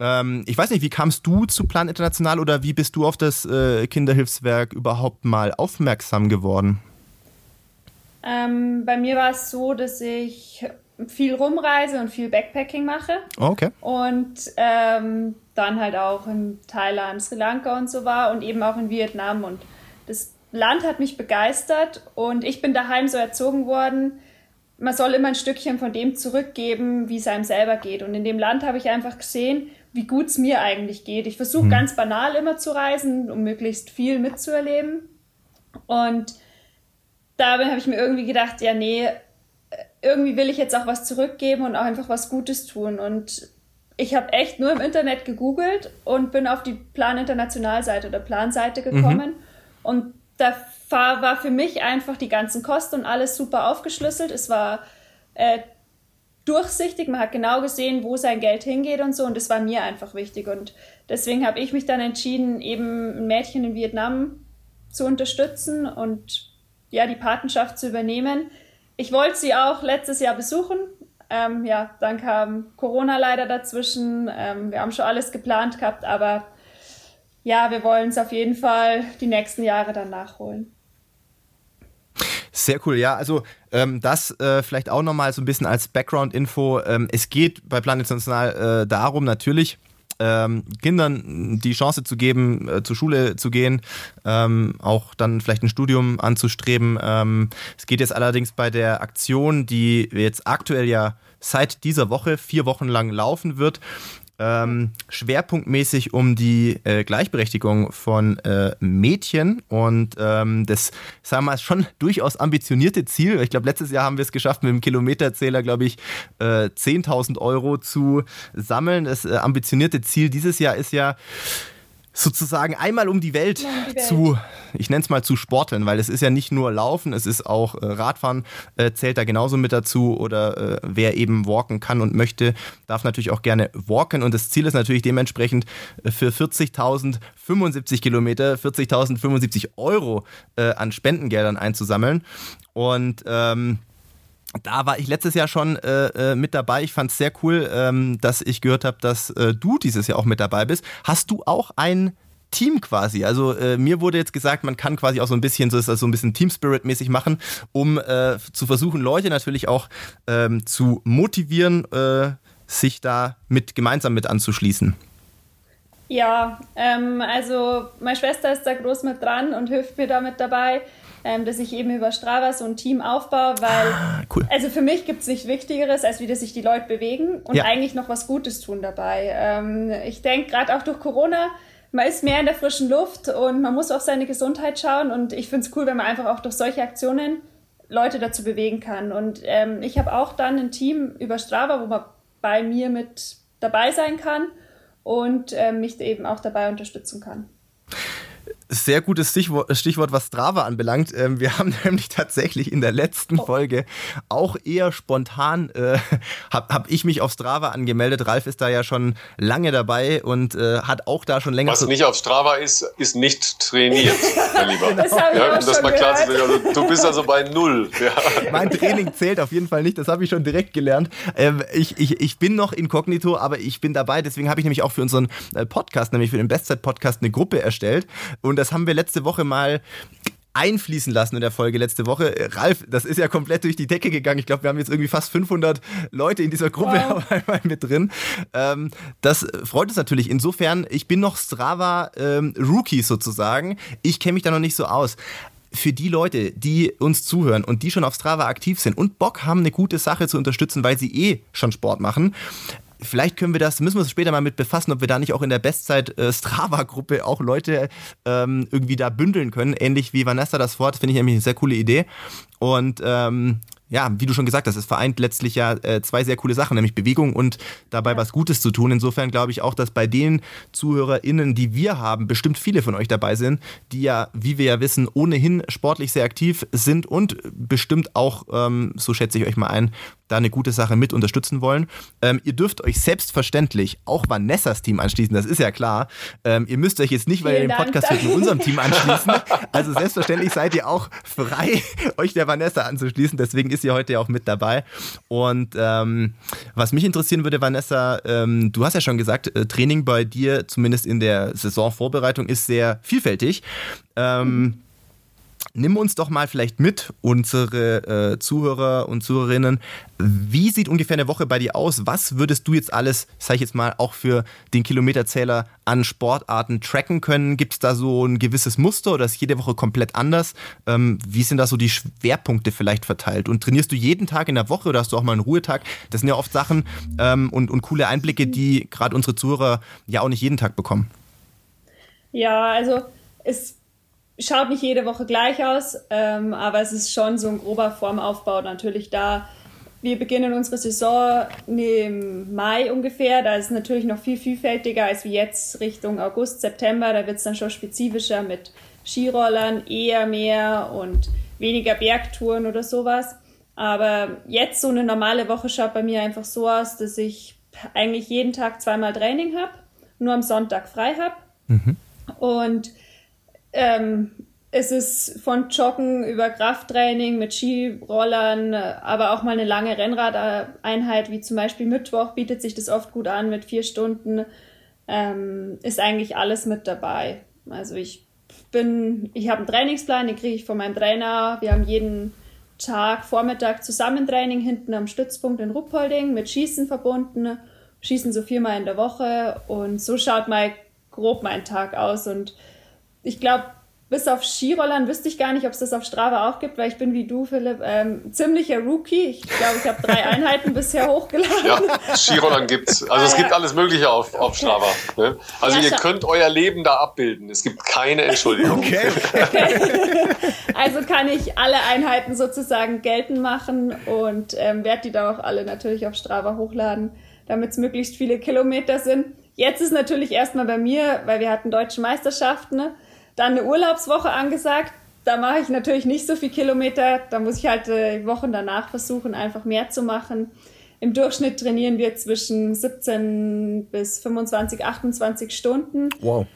Ähm, ich weiß nicht, wie kamst du zu Plan International oder wie bist du auf das äh, Kinderhilfswerk überhaupt mal aufmerksam geworden? Ähm, bei mir war es so, dass ich viel rumreise und viel Backpacking mache. Oh, okay. Und ähm, dann halt auch in Thailand, Sri Lanka und so war und eben auch in Vietnam. Und das Land hat mich begeistert und ich bin daheim so erzogen worden, man soll immer ein Stückchen von dem zurückgeben, wie es einem selber geht. Und in dem Land habe ich einfach gesehen, wie gut es mir eigentlich geht. Ich versuche mhm. ganz banal immer zu reisen, um möglichst viel mitzuerleben. Und dabei habe ich mir irgendwie gedacht, ja, nee, irgendwie will ich jetzt auch was zurückgeben und auch einfach was Gutes tun. Und ich habe echt nur im Internet gegoogelt und bin auf die Plan International Seite oder Planseite gekommen. Mhm. Und da war für mich einfach die ganzen Kosten und alles super aufgeschlüsselt. Es war äh, durchsichtig, man hat genau gesehen, wo sein Geld hingeht und so und das war mir einfach wichtig und deswegen habe ich mich dann entschieden, eben ein Mädchen in Vietnam zu unterstützen und ja, die Patenschaft zu übernehmen. Ich wollte sie auch letztes Jahr besuchen. Ähm, ja, dann kam Corona leider dazwischen. Ähm, wir haben schon alles geplant gehabt, aber ja, wir wollen es auf jeden Fall die nächsten Jahre dann nachholen. Sehr cool, ja. Also ähm, das äh, vielleicht auch nochmal so ein bisschen als Background-Info. Ähm, es geht bei Planet International äh, darum, natürlich, ähm, Kindern die Chance zu geben, äh, zur Schule zu gehen, ähm, auch dann vielleicht ein Studium anzustreben. Ähm, es geht jetzt allerdings bei der Aktion, die jetzt aktuell ja seit dieser Woche vier Wochen lang laufen wird, ähm, schwerpunktmäßig um die äh, Gleichberechtigung von äh, Mädchen und ähm, das, sagen wir mal, schon durchaus ambitionierte Ziel. Ich glaube, letztes Jahr haben wir es geschafft, mit dem Kilometerzähler, glaube ich, äh, 10.000 Euro zu sammeln. Das äh, ambitionierte Ziel dieses Jahr ist ja sozusagen einmal um die Welt, um die Welt. zu, ich nenne es mal zu sporteln, weil es ist ja nicht nur Laufen, es ist auch äh, Radfahren, äh, zählt da genauso mit dazu oder äh, wer eben walken kann und möchte, darf natürlich auch gerne walken und das Ziel ist natürlich dementsprechend äh, für 40.000 75 Kilometer, 40.000 75 Euro äh, an Spendengeldern einzusammeln und ähm, da war ich letztes Jahr schon äh, äh mit dabei. Ich fand es sehr cool, ähm, dass ich gehört habe, dass äh, du dieses Jahr auch mit dabei bist. Hast du auch ein Team quasi? Also äh, mir wurde jetzt gesagt, man kann quasi auch so ein bisschen so, so ein bisschen Team Spirit mäßig machen, um äh, zu versuchen, Leute natürlich auch ähm, zu motivieren, äh, sich da mit gemeinsam mit anzuschließen. Ja, ähm, also meine Schwester ist da groß mit dran und hilft mir damit dabei ähm, dass ich eben über Strava so ein Team aufbaue, weil ah, cool. also für mich gibt es nichts Wichtigeres, als wie dass sich die Leute bewegen und ja. eigentlich noch was Gutes tun dabei. Ähm, ich denke, gerade auch durch Corona, man ist mehr in der frischen Luft und man muss auf seine Gesundheit schauen und ich finde es cool, wenn man einfach auch durch solche Aktionen Leute dazu bewegen kann. Und ähm, ich habe auch dann ein Team über Strava, wo man bei mir mit dabei sein kann und äh, mich eben auch dabei unterstützen kann. Sehr gutes Stichwort, Stichwort was Strava anbelangt. Ähm, wir haben nämlich tatsächlich in der letzten oh. Folge auch eher spontan, äh, habe hab ich mich auf Strava angemeldet. Ralf ist da ja schon lange dabei und äh, hat auch da schon länger... Was nicht auf Strava ist, ist nicht trainiert, mein Lieber. Genau. Das ja, auch das mal klar zu also, Du bist also bei Null. Ja. Mein Training zählt auf jeden Fall nicht, das habe ich schon direkt gelernt. Ähm, ich, ich, ich bin noch inkognito, aber ich bin dabei. Deswegen habe ich nämlich auch für unseren äh, Podcast, nämlich für den Bestzeit-Podcast, eine Gruppe erstellt. Und das haben wir letzte Woche mal einfließen lassen in der Folge letzte Woche. Ralf, das ist ja komplett durch die Decke gegangen. Ich glaube, wir haben jetzt irgendwie fast 500 Leute in dieser Gruppe wow. einmal mit drin. Ähm, das freut uns natürlich. Insofern, ich bin noch Strava ähm, Rookie sozusagen. Ich kenne mich da noch nicht so aus. Für die Leute, die uns zuhören und die schon auf Strava aktiv sind und Bock haben, eine gute Sache zu unterstützen, weil sie eh schon Sport machen, vielleicht können wir das, müssen wir uns später mal mit befassen, ob wir da nicht auch in der Bestzeit äh, Strava-Gruppe auch Leute ähm, irgendwie da bündeln können, ähnlich wie Vanessa das fort, finde ich nämlich eine sehr coole Idee. Und ähm, ja, wie du schon gesagt hast, es vereint letztlich ja äh, zwei sehr coole Sachen, nämlich Bewegung und dabei was Gutes zu tun. Insofern glaube ich auch, dass bei den ZuhörerInnen, die wir haben, bestimmt viele von euch dabei sind, die ja, wie wir ja wissen, ohnehin sportlich sehr aktiv sind und bestimmt auch, ähm, so schätze ich euch mal ein, da eine gute Sache mit unterstützen wollen. Ähm, ihr dürft euch selbstverständlich auch Vanessas Team anschließen, das ist ja klar. Ähm, ihr müsst euch jetzt nicht, weil Vielen ihr den Podcast mit unserem Team anschließen. Also selbstverständlich seid ihr auch frei, euch der Vanessa anzuschließen. Deswegen ist ihr heute ja auch mit dabei. Und ähm, was mich interessieren würde, Vanessa, ähm, du hast ja schon gesagt, äh, Training bei dir, zumindest in der Saisonvorbereitung, ist sehr vielfältig. Ähm, mhm. Nimm uns doch mal vielleicht mit, unsere äh, Zuhörer und Zuhörerinnen. Wie sieht ungefähr eine Woche bei dir aus? Was würdest du jetzt alles, sag ich jetzt mal, auch für den Kilometerzähler an Sportarten tracken können? Gibt es da so ein gewisses Muster oder ist jede Woche komplett anders? Ähm, wie sind da so die Schwerpunkte vielleicht verteilt? Und trainierst du jeden Tag in der Woche oder hast du auch mal einen Ruhetag? Das sind ja oft Sachen ähm, und, und coole Einblicke, die gerade unsere Zuhörer ja auch nicht jeden Tag bekommen. Ja, also es schaut nicht jede Woche gleich aus, ähm, aber es ist schon so ein grober Formaufbau natürlich da. Wir beginnen unsere Saison im Mai ungefähr. Da ist es natürlich noch viel vielfältiger als wie jetzt Richtung August, September. Da wird es dann schon spezifischer mit Skirollern, eher mehr und weniger Bergtouren oder sowas. Aber jetzt so eine normale Woche schaut bei mir einfach so aus, dass ich eigentlich jeden Tag zweimal Training habe, nur am Sonntag frei habe. Mhm. Und ähm, es ist von Joggen über Krafttraining mit Skirollern, aber auch mal eine lange Rennradeinheit, wie zum Beispiel Mittwoch, bietet sich das oft gut an mit vier Stunden. Ähm, ist eigentlich alles mit dabei. Also ich bin, ich habe einen Trainingsplan, den kriege ich von meinem Trainer. Wir haben jeden Tag Vormittag Zusammentraining hinten am Stützpunkt in Ruppolding mit Schießen verbunden. Schießen so viermal in der Woche und so schaut mal grob mein Tag aus und ich glaube, bis auf Skirollern wüsste ich gar nicht, ob es das auf Strava auch gibt, weil ich bin wie du, Philipp, ähm, ziemlicher Rookie. Ich glaube, ich habe drei Einheiten bisher hochgeladen. Ja, Skirollern gibt's. Also es gibt alles Mögliche auf, auf Strava. Ne? Also ja, ihr könnt euer Leben da abbilden. Es gibt keine Entschuldigung. Okay. okay. Also kann ich alle Einheiten sozusagen geltend machen und ähm, werde die dann auch alle natürlich auf Strava hochladen, damit es möglichst viele Kilometer sind. Jetzt ist natürlich erstmal bei mir, weil wir hatten deutsche Meisterschaften, ne? Dann eine Urlaubswoche angesagt. Da mache ich natürlich nicht so viel Kilometer. Da muss ich halt äh, Wochen danach versuchen, einfach mehr zu machen. Im Durchschnitt trainieren wir zwischen 17 bis 25, 28 Stunden. Wow.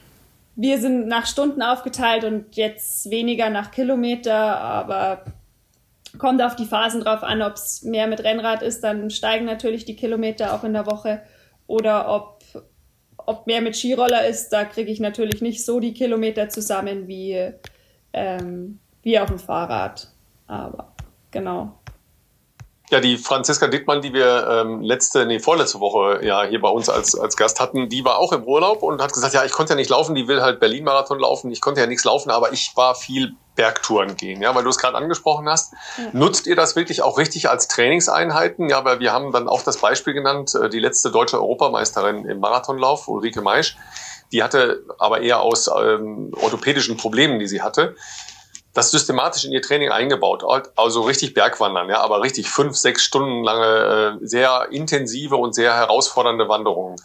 Wir sind nach Stunden aufgeteilt und jetzt weniger nach Kilometer, aber kommt auf die Phasen drauf an, ob es mehr mit Rennrad ist, dann steigen natürlich die Kilometer auch in der Woche oder ob ob mehr mit Skiroller ist, da kriege ich natürlich nicht so die Kilometer zusammen wie, ähm, wie auf dem Fahrrad. Aber genau. Ja, die Franziska Dittmann, die wir ähm, letzte, nee, vorletzte Woche ja hier bei uns als, als Gast hatten, die war auch im Urlaub und hat gesagt, ja, ich konnte ja nicht laufen, die will halt Berlin-Marathon laufen, ich konnte ja nichts laufen, aber ich war viel Bergtouren gehen, ja, weil du es gerade angesprochen hast. Mhm. Nutzt ihr das wirklich auch richtig als Trainingseinheiten? Ja, weil wir haben dann auch das Beispiel genannt, äh, die letzte deutsche Europameisterin im Marathonlauf, Ulrike Meisch, die hatte aber eher aus ähm, orthopädischen Problemen, die sie hatte, das systematisch in ihr Training eingebaut. Also richtig Bergwandern, ja, aber richtig fünf, sechs Stunden lange, äh, sehr intensive und sehr herausfordernde Wanderungen.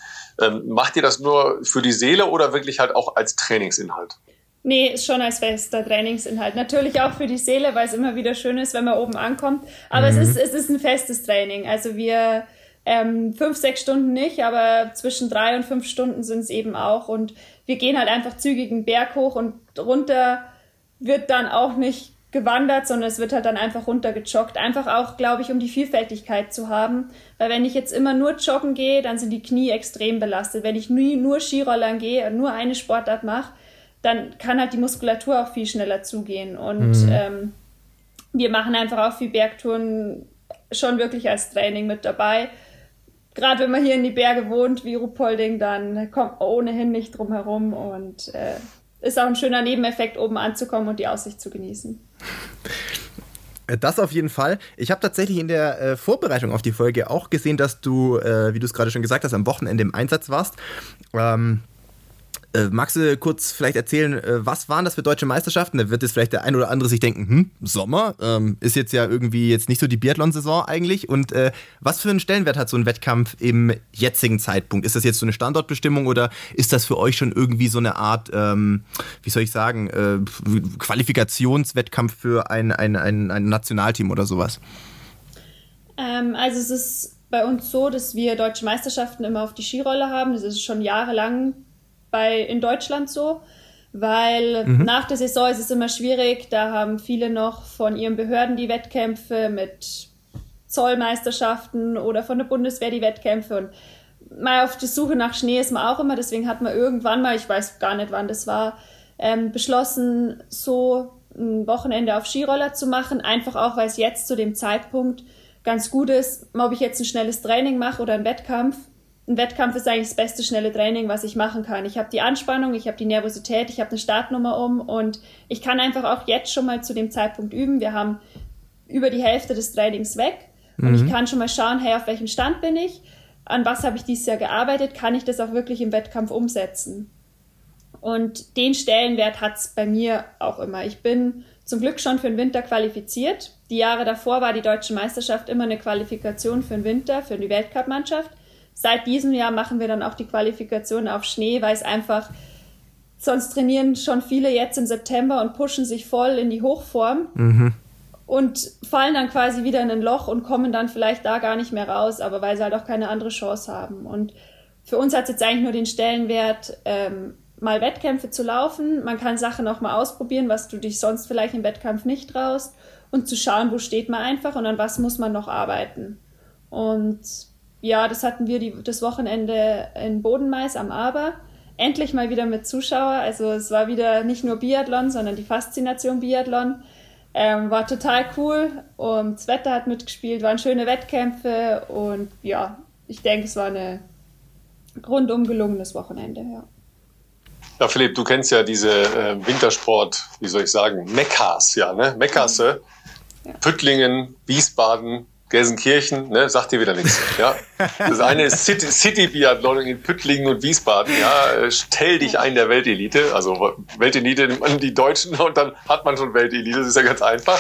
Ähm, macht ihr das nur für die Seele oder wirklich halt auch als Trainingsinhalt? Nee, ist schon als fester Trainingsinhalt. Natürlich auch für die Seele, weil es immer wieder schön ist, wenn man oben ankommt. Aber mhm. es, ist, es ist ein festes Training. Also wir ähm, fünf, sechs Stunden nicht, aber zwischen drei und fünf Stunden sind es eben auch. Und wir gehen halt einfach zügig einen Berg hoch und runter wird dann auch nicht gewandert, sondern es wird halt dann einfach runtergejoggt. Einfach auch, glaube ich, um die Vielfältigkeit zu haben. Weil wenn ich jetzt immer nur joggen gehe, dann sind die Knie extrem belastet. Wenn ich nie nur Skirollern gehe und nur eine Sportart mache, dann kann halt die Muskulatur auch viel schneller zugehen. Und mhm. ähm, wir machen einfach auch viel Bergtouren schon wirklich als Training mit dabei. Gerade wenn man hier in die Berge wohnt, wie Ruhpolding, dann kommt man ohnehin nicht drum herum und äh, ist auch ein schöner Nebeneffekt, oben anzukommen und die Aussicht zu genießen. Äh, das auf jeden Fall. Ich habe tatsächlich in der äh, Vorbereitung auf die Folge auch gesehen, dass du, äh, wie du es gerade schon gesagt hast, am Wochenende im Einsatz warst. Ähm, äh, magst du kurz vielleicht erzählen, äh, was waren das für deutsche Meisterschaften? Da wird jetzt vielleicht der ein oder andere sich denken, hm, Sommer ähm, ist jetzt ja irgendwie jetzt nicht so die Biathlon-Saison eigentlich. Und äh, was für einen Stellenwert hat so ein Wettkampf im jetzigen Zeitpunkt? Ist das jetzt so eine Standortbestimmung oder ist das für euch schon irgendwie so eine Art, ähm, wie soll ich sagen, äh, Qualifikationswettkampf für ein, ein, ein, ein Nationalteam oder sowas? Ähm, also es ist bei uns so, dass wir deutsche Meisterschaften immer auf die Skirolle haben. Das ist schon jahrelang bei, in Deutschland so, weil mhm. nach der Saison ist es immer schwierig. Da haben viele noch von ihren Behörden die Wettkämpfe mit Zollmeisterschaften oder von der Bundeswehr die Wettkämpfe und mal auf der Suche nach Schnee ist man auch immer. Deswegen hat man irgendwann mal, ich weiß gar nicht wann das war, ähm, beschlossen, so ein Wochenende auf Skiroller zu machen. Einfach auch, weil es jetzt zu dem Zeitpunkt ganz gut ist, ob ich jetzt ein schnelles Training mache oder einen Wettkampf ein Wettkampf ist eigentlich das beste schnelle Training, was ich machen kann. Ich habe die Anspannung, ich habe die Nervosität, ich habe eine Startnummer um und ich kann einfach auch jetzt schon mal zu dem Zeitpunkt üben. Wir haben über die Hälfte des Trainings weg und mhm. ich kann schon mal schauen, hey, auf welchem Stand bin ich, an was habe ich dieses Jahr gearbeitet, kann ich das auch wirklich im Wettkampf umsetzen. Und den Stellenwert hat es bei mir auch immer. Ich bin zum Glück schon für den Winter qualifiziert. Die Jahre davor war die deutsche Meisterschaft immer eine Qualifikation für den Winter, für die Weltcup-Mannschaft seit diesem Jahr machen wir dann auch die Qualifikation auf Schnee, weil es einfach, sonst trainieren schon viele jetzt im September und pushen sich voll in die Hochform mhm. und fallen dann quasi wieder in ein Loch und kommen dann vielleicht da gar nicht mehr raus, aber weil sie halt auch keine andere Chance haben. Und für uns hat es jetzt eigentlich nur den Stellenwert, ähm, mal Wettkämpfe zu laufen. Man kann Sachen auch mal ausprobieren, was du dich sonst vielleicht im Wettkampf nicht traust und zu schauen, wo steht man einfach und an was muss man noch arbeiten. Und ja, das hatten wir die, das Wochenende in Bodenmais am Aber. Endlich mal wieder mit Zuschauer. Also es war wieder nicht nur Biathlon, sondern die Faszination Biathlon. Ähm, war total cool und das Wetter hat mitgespielt, waren schöne Wettkämpfe und ja, ich denke, es war ein rundum gelungenes Wochenende, ja. Ja, Philipp, du kennst ja diese äh, Wintersport, wie soll ich sagen, Mekkas, ja, ne? Mekkas, mhm. ja. Püttlingen, Wiesbaden, Gelsenkirchen, ne, sagt dir wieder nichts. Ja? Das eine ist City, City Biathlon in Püttlingen und Wiesbaden. Ja, stell dich ein der Weltelite, also Weltelite die Deutschen und dann hat man schon Weltelite. Das ist ja ganz einfach.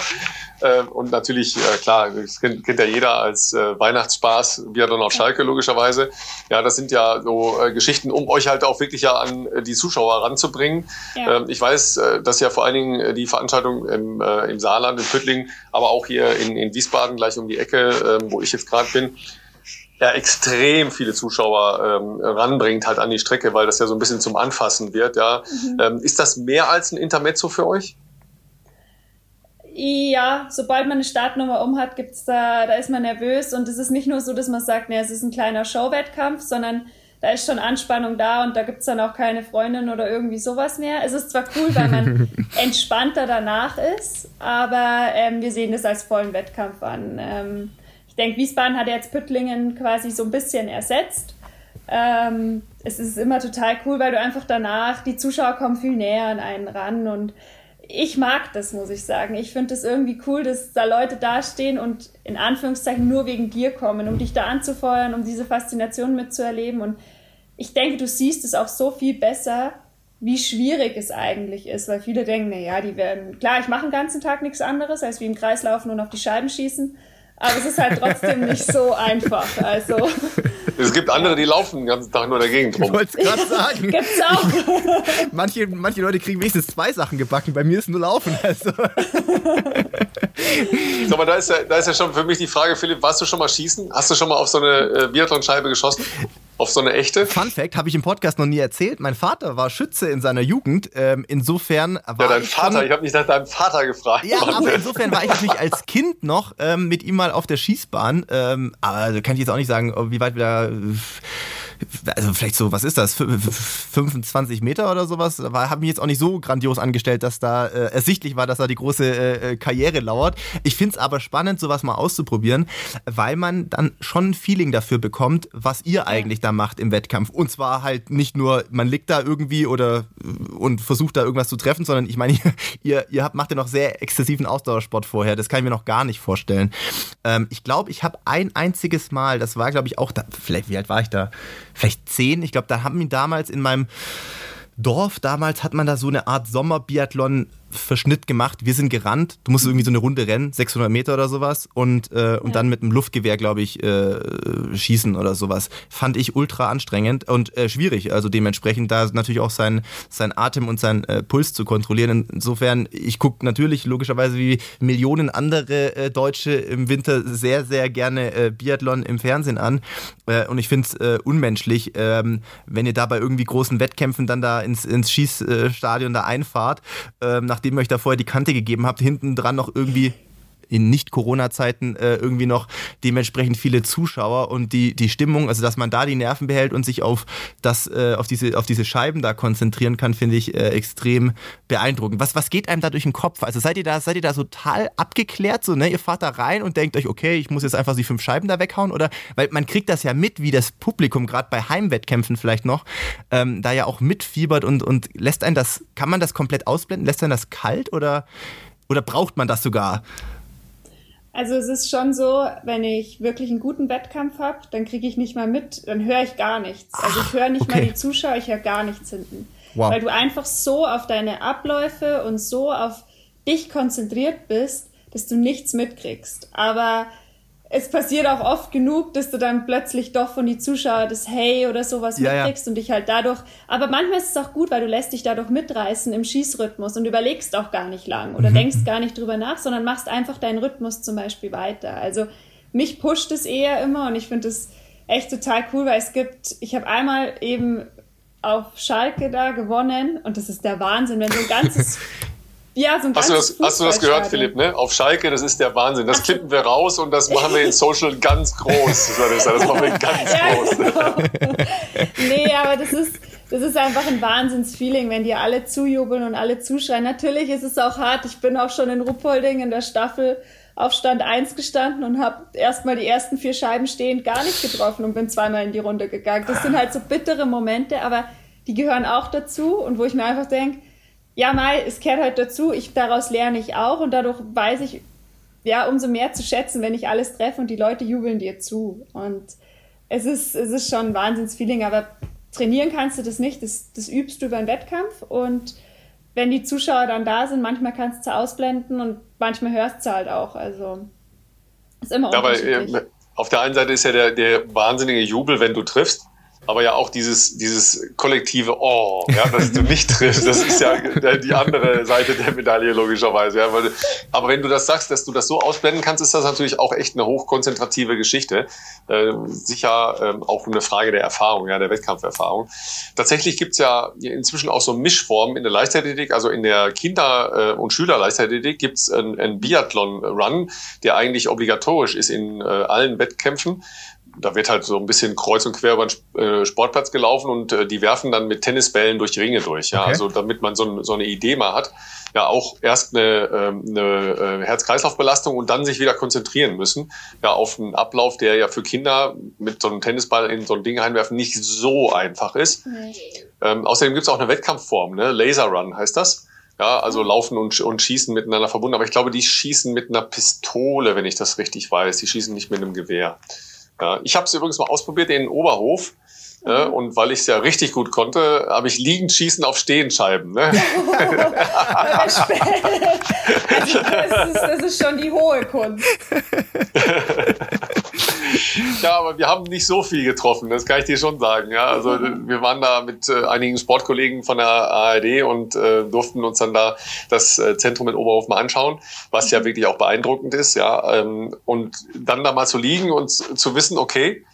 Äh, und natürlich, äh, klar, das kennt, kennt ja jeder als äh, Weihnachtsspaß, Biathlon auf Schalke logischerweise. Ja, das sind ja so Geschichten, um euch halt auch wirklich ja an die Zuschauer ranzubringen. Ja. Ähm, ich weiß, dass ja vor allen Dingen die Veranstaltung im, im Saarland, in Püttlingen, aber auch hier in, in Wiesbaden gleich um die Ecke, ähm, wo ich jetzt gerade bin, ja extrem viele Zuschauer ähm, ranbringt halt an die Strecke, weil das ja so ein bisschen zum Anfassen wird. Ja, mhm. ähm, ist das mehr als ein Intermezzo für euch? Ja, sobald man eine Startnummer um hat, gibt's da, da ist man nervös und es ist nicht nur so, dass man sagt, nee, es ist ein kleiner Showwettkampf, sondern da ist schon Anspannung da und da gibt's dann auch keine Freundin oder irgendwie sowas mehr. Es ist zwar cool, weil man entspannter danach ist, aber ähm, wir sehen das als vollen Wettkampf an. Ähm, ich denke, Wiesbaden hat jetzt Püttlingen quasi so ein bisschen ersetzt. Ähm, es ist immer total cool, weil du einfach danach, die Zuschauer kommen viel näher an einen ran und ich mag das, muss ich sagen. Ich finde es irgendwie cool, dass da Leute dastehen und in Anführungszeichen nur wegen dir kommen, um dich da anzufeuern, um diese Faszination mitzuerleben. Und ich denke, du siehst es auch so viel besser, wie schwierig es eigentlich ist, weil viele denken, na ja, die werden, klar, ich mache den ganzen Tag nichts anderes, als wie im Kreis laufen und auf die Scheiben schießen. Aber es ist halt trotzdem nicht so einfach. Also. Es gibt andere, die laufen den ganzen Tag nur dagegen rum. Ich wollte es gerade sagen. Gibt's auch. manche, manche Leute kriegen wenigstens zwei Sachen gebacken. Bei mir ist nur Laufen. Also. So, aber da ist, ja, da ist ja schon für mich die Frage, Philipp, warst du schon mal schießen? Hast du schon mal auf so eine äh, Biathlon-Scheibe geschossen? Auf so eine echte? Fun Fact, habe ich im Podcast noch nie erzählt. Mein Vater war Schütze in seiner Jugend. Ähm, insofern war Ja, dein Vater. Schon, ich habe nicht nach deinem Vater gefragt. Ja, Mann. aber insofern war ich natürlich als Kind noch ähm, mit ihm mal auf der Schießbahn. Ähm, aber kann ich jetzt auch nicht sagen, wie weit wir da also vielleicht so, was ist das, 25 Meter oder sowas, habe mich jetzt auch nicht so grandios angestellt, dass da äh, ersichtlich war, dass da die große äh, äh Karriere lauert. Ich finde es aber spannend, sowas mal auszuprobieren, weil man dann schon ein Feeling dafür bekommt, was ihr eigentlich da macht im Wettkampf. Und zwar halt nicht nur, man liegt da irgendwie oder und versucht da irgendwas zu treffen, sondern ich meine, ihr, ihr habt, macht ja noch sehr exzessiven Ausdauersport vorher. Das kann ich mir noch gar nicht vorstellen. Ähm, ich glaube, ich habe ein einziges Mal, das war, glaube ich, auch, da, vielleicht, wie alt war ich da? Vielleicht zehn. Ich glaube, da haben wir damals in meinem Dorf damals hat man da so eine Art Sommerbiathlon Verschnitt gemacht. Wir sind gerannt. Du musst irgendwie so eine Runde rennen, 600 Meter oder sowas. Und, äh, und ja. dann mit einem Luftgewehr, glaube ich, äh, schießen oder sowas. Fand ich ultra anstrengend und äh, schwierig. Also dementsprechend da natürlich auch sein, sein Atem und sein äh, Puls zu kontrollieren. Insofern, ich gucke natürlich logischerweise wie Millionen andere äh, Deutsche im Winter sehr, sehr gerne äh, Biathlon im Fernsehen an. Und ich finde es unmenschlich, ähm, wenn ihr da bei irgendwie großen Wettkämpfen dann da ins, ins Schießstadion da einfahrt, äh, nach nachdem ihr euch da vorher die Kante gegeben habt, hinten dran noch irgendwie in Nicht-Corona-Zeiten äh, irgendwie noch dementsprechend viele Zuschauer und die, die Stimmung, also dass man da die Nerven behält und sich auf das, äh, auf diese, auf diese Scheiben da konzentrieren kann, finde ich äh, extrem beeindruckend. Was, was geht einem da durch den Kopf? Also seid ihr da, seid ihr da total abgeklärt, so, ne? Ihr fahrt da rein und denkt euch, okay, ich muss jetzt einfach die fünf Scheiben da weghauen? Oder weil man kriegt das ja mit, wie das Publikum, gerade bei Heimwettkämpfen vielleicht noch, ähm, da ja auch mitfiebert und, und lässt einen das, kann man das komplett ausblenden? Lässt einen das kalt oder, oder braucht man das sogar? Also es ist schon so, wenn ich wirklich einen guten Wettkampf habe, dann kriege ich nicht mal mit, dann höre ich gar nichts. Also ich höre nicht okay. mal die Zuschauer, ich höre gar nichts hinten. Wow. Weil du einfach so auf deine Abläufe und so auf dich konzentriert bist, dass du nichts mitkriegst. Aber es passiert auch oft genug, dass du dann plötzlich doch von die Zuschauer das Hey oder sowas ja, mitkriegst ja. und dich halt dadurch. Aber manchmal ist es auch gut, weil du lässt dich dadurch mitreißen im Schießrhythmus und überlegst auch gar nicht lang oder mhm. denkst gar nicht drüber nach, sondern machst einfach deinen Rhythmus zum Beispiel weiter. Also mich pusht es eher immer und ich finde es echt total cool, weil es gibt, ich habe einmal eben auf Schalke da gewonnen und das ist der Wahnsinn, wenn so ein ganzes Ja, so ein hast, du das, hast du das gehört, Philipp? Ne? Auf Schalke, das ist der Wahnsinn. Das klippen wir raus und das machen wir in Social ganz groß. Das machen wir ganz ja, groß. Genau. nee, aber das ist, das ist einfach ein Wahnsinnsfeeling, wenn dir alle zujubeln und alle zuschreien. Natürlich ist es auch hart. Ich bin auch schon in Ruppolding in der Staffel auf Stand 1 gestanden und habe erstmal die ersten vier Scheiben stehend gar nicht getroffen und bin zweimal in die Runde gegangen. Das sind halt so bittere Momente, aber die gehören auch dazu und wo ich mir einfach denke, ja, Mai, es kehrt halt dazu, ich, daraus lerne ich auch und dadurch weiß ich, ja, umso mehr zu schätzen, wenn ich alles treffe und die Leute jubeln dir zu. Und es ist, es ist schon ein Wahnsinnsfeeling, aber trainieren kannst du das nicht, das, das übst du über einen Wettkampf und wenn die Zuschauer dann da sind, manchmal kannst du ausblenden und manchmal hörst du halt auch. Also ist immer unterschiedlich. Aber, äh, auf der einen Seite ist ja der, der wahnsinnige Jubel, wenn du triffst aber ja auch dieses, dieses kollektive Oh, ja, dass du nicht triffst, das ist ja die andere Seite der Medaille logischerweise. Ja, weil, aber wenn du das sagst, dass du das so ausblenden kannst, ist das natürlich auch echt eine hochkonzentrative Geschichte. Äh, sicher ähm, auch eine Frage der Erfahrung, ja, der Wettkampferfahrung. Tatsächlich gibt's ja inzwischen auch so Mischformen in der Leichtathletik, also in der Kinder- äh, und Schülerleichtathletik gibt's einen, einen Biathlon-Run, der eigentlich obligatorisch ist in äh, allen Wettkämpfen da wird halt so ein bisschen kreuz und quer über den äh, Sportplatz gelaufen und äh, die werfen dann mit Tennisbällen durch Ringe durch. Ja, okay. also damit man so, so eine Idee mal hat. Ja, auch erst eine, ähm, eine äh, Herz-Kreislauf-Belastung und dann sich wieder konzentrieren müssen. Ja, auf einen Ablauf, der ja für Kinder mit so einem Tennisball in so ein Ding einwerfen nicht so einfach ist. Mhm. Ähm, außerdem gibt's auch eine Wettkampfform, ne? Laser Run heißt das. Ja, also laufen und, und schießen miteinander verbunden. Aber ich glaube, die schießen mit einer Pistole, wenn ich das richtig weiß. Die schießen nicht mit einem Gewehr. Ja, ich habe es übrigens mal ausprobiert in Oberhof. Mhm. und weil ich es ja richtig gut konnte, habe ich liegend schießen auf Stehenscheiben. Ne? das, ist, das ist schon die hohe Kunst. ja, aber wir haben nicht so viel getroffen, das kann ich dir schon sagen. Ja, also mhm. wir waren da mit äh, einigen Sportkollegen von der ARD und äh, durften uns dann da das äh, Zentrum in Oberhof mal anschauen, was ja mhm. wirklich auch beeindruckend ist. Ja, ähm, und dann da mal zu liegen und zu wissen, okay,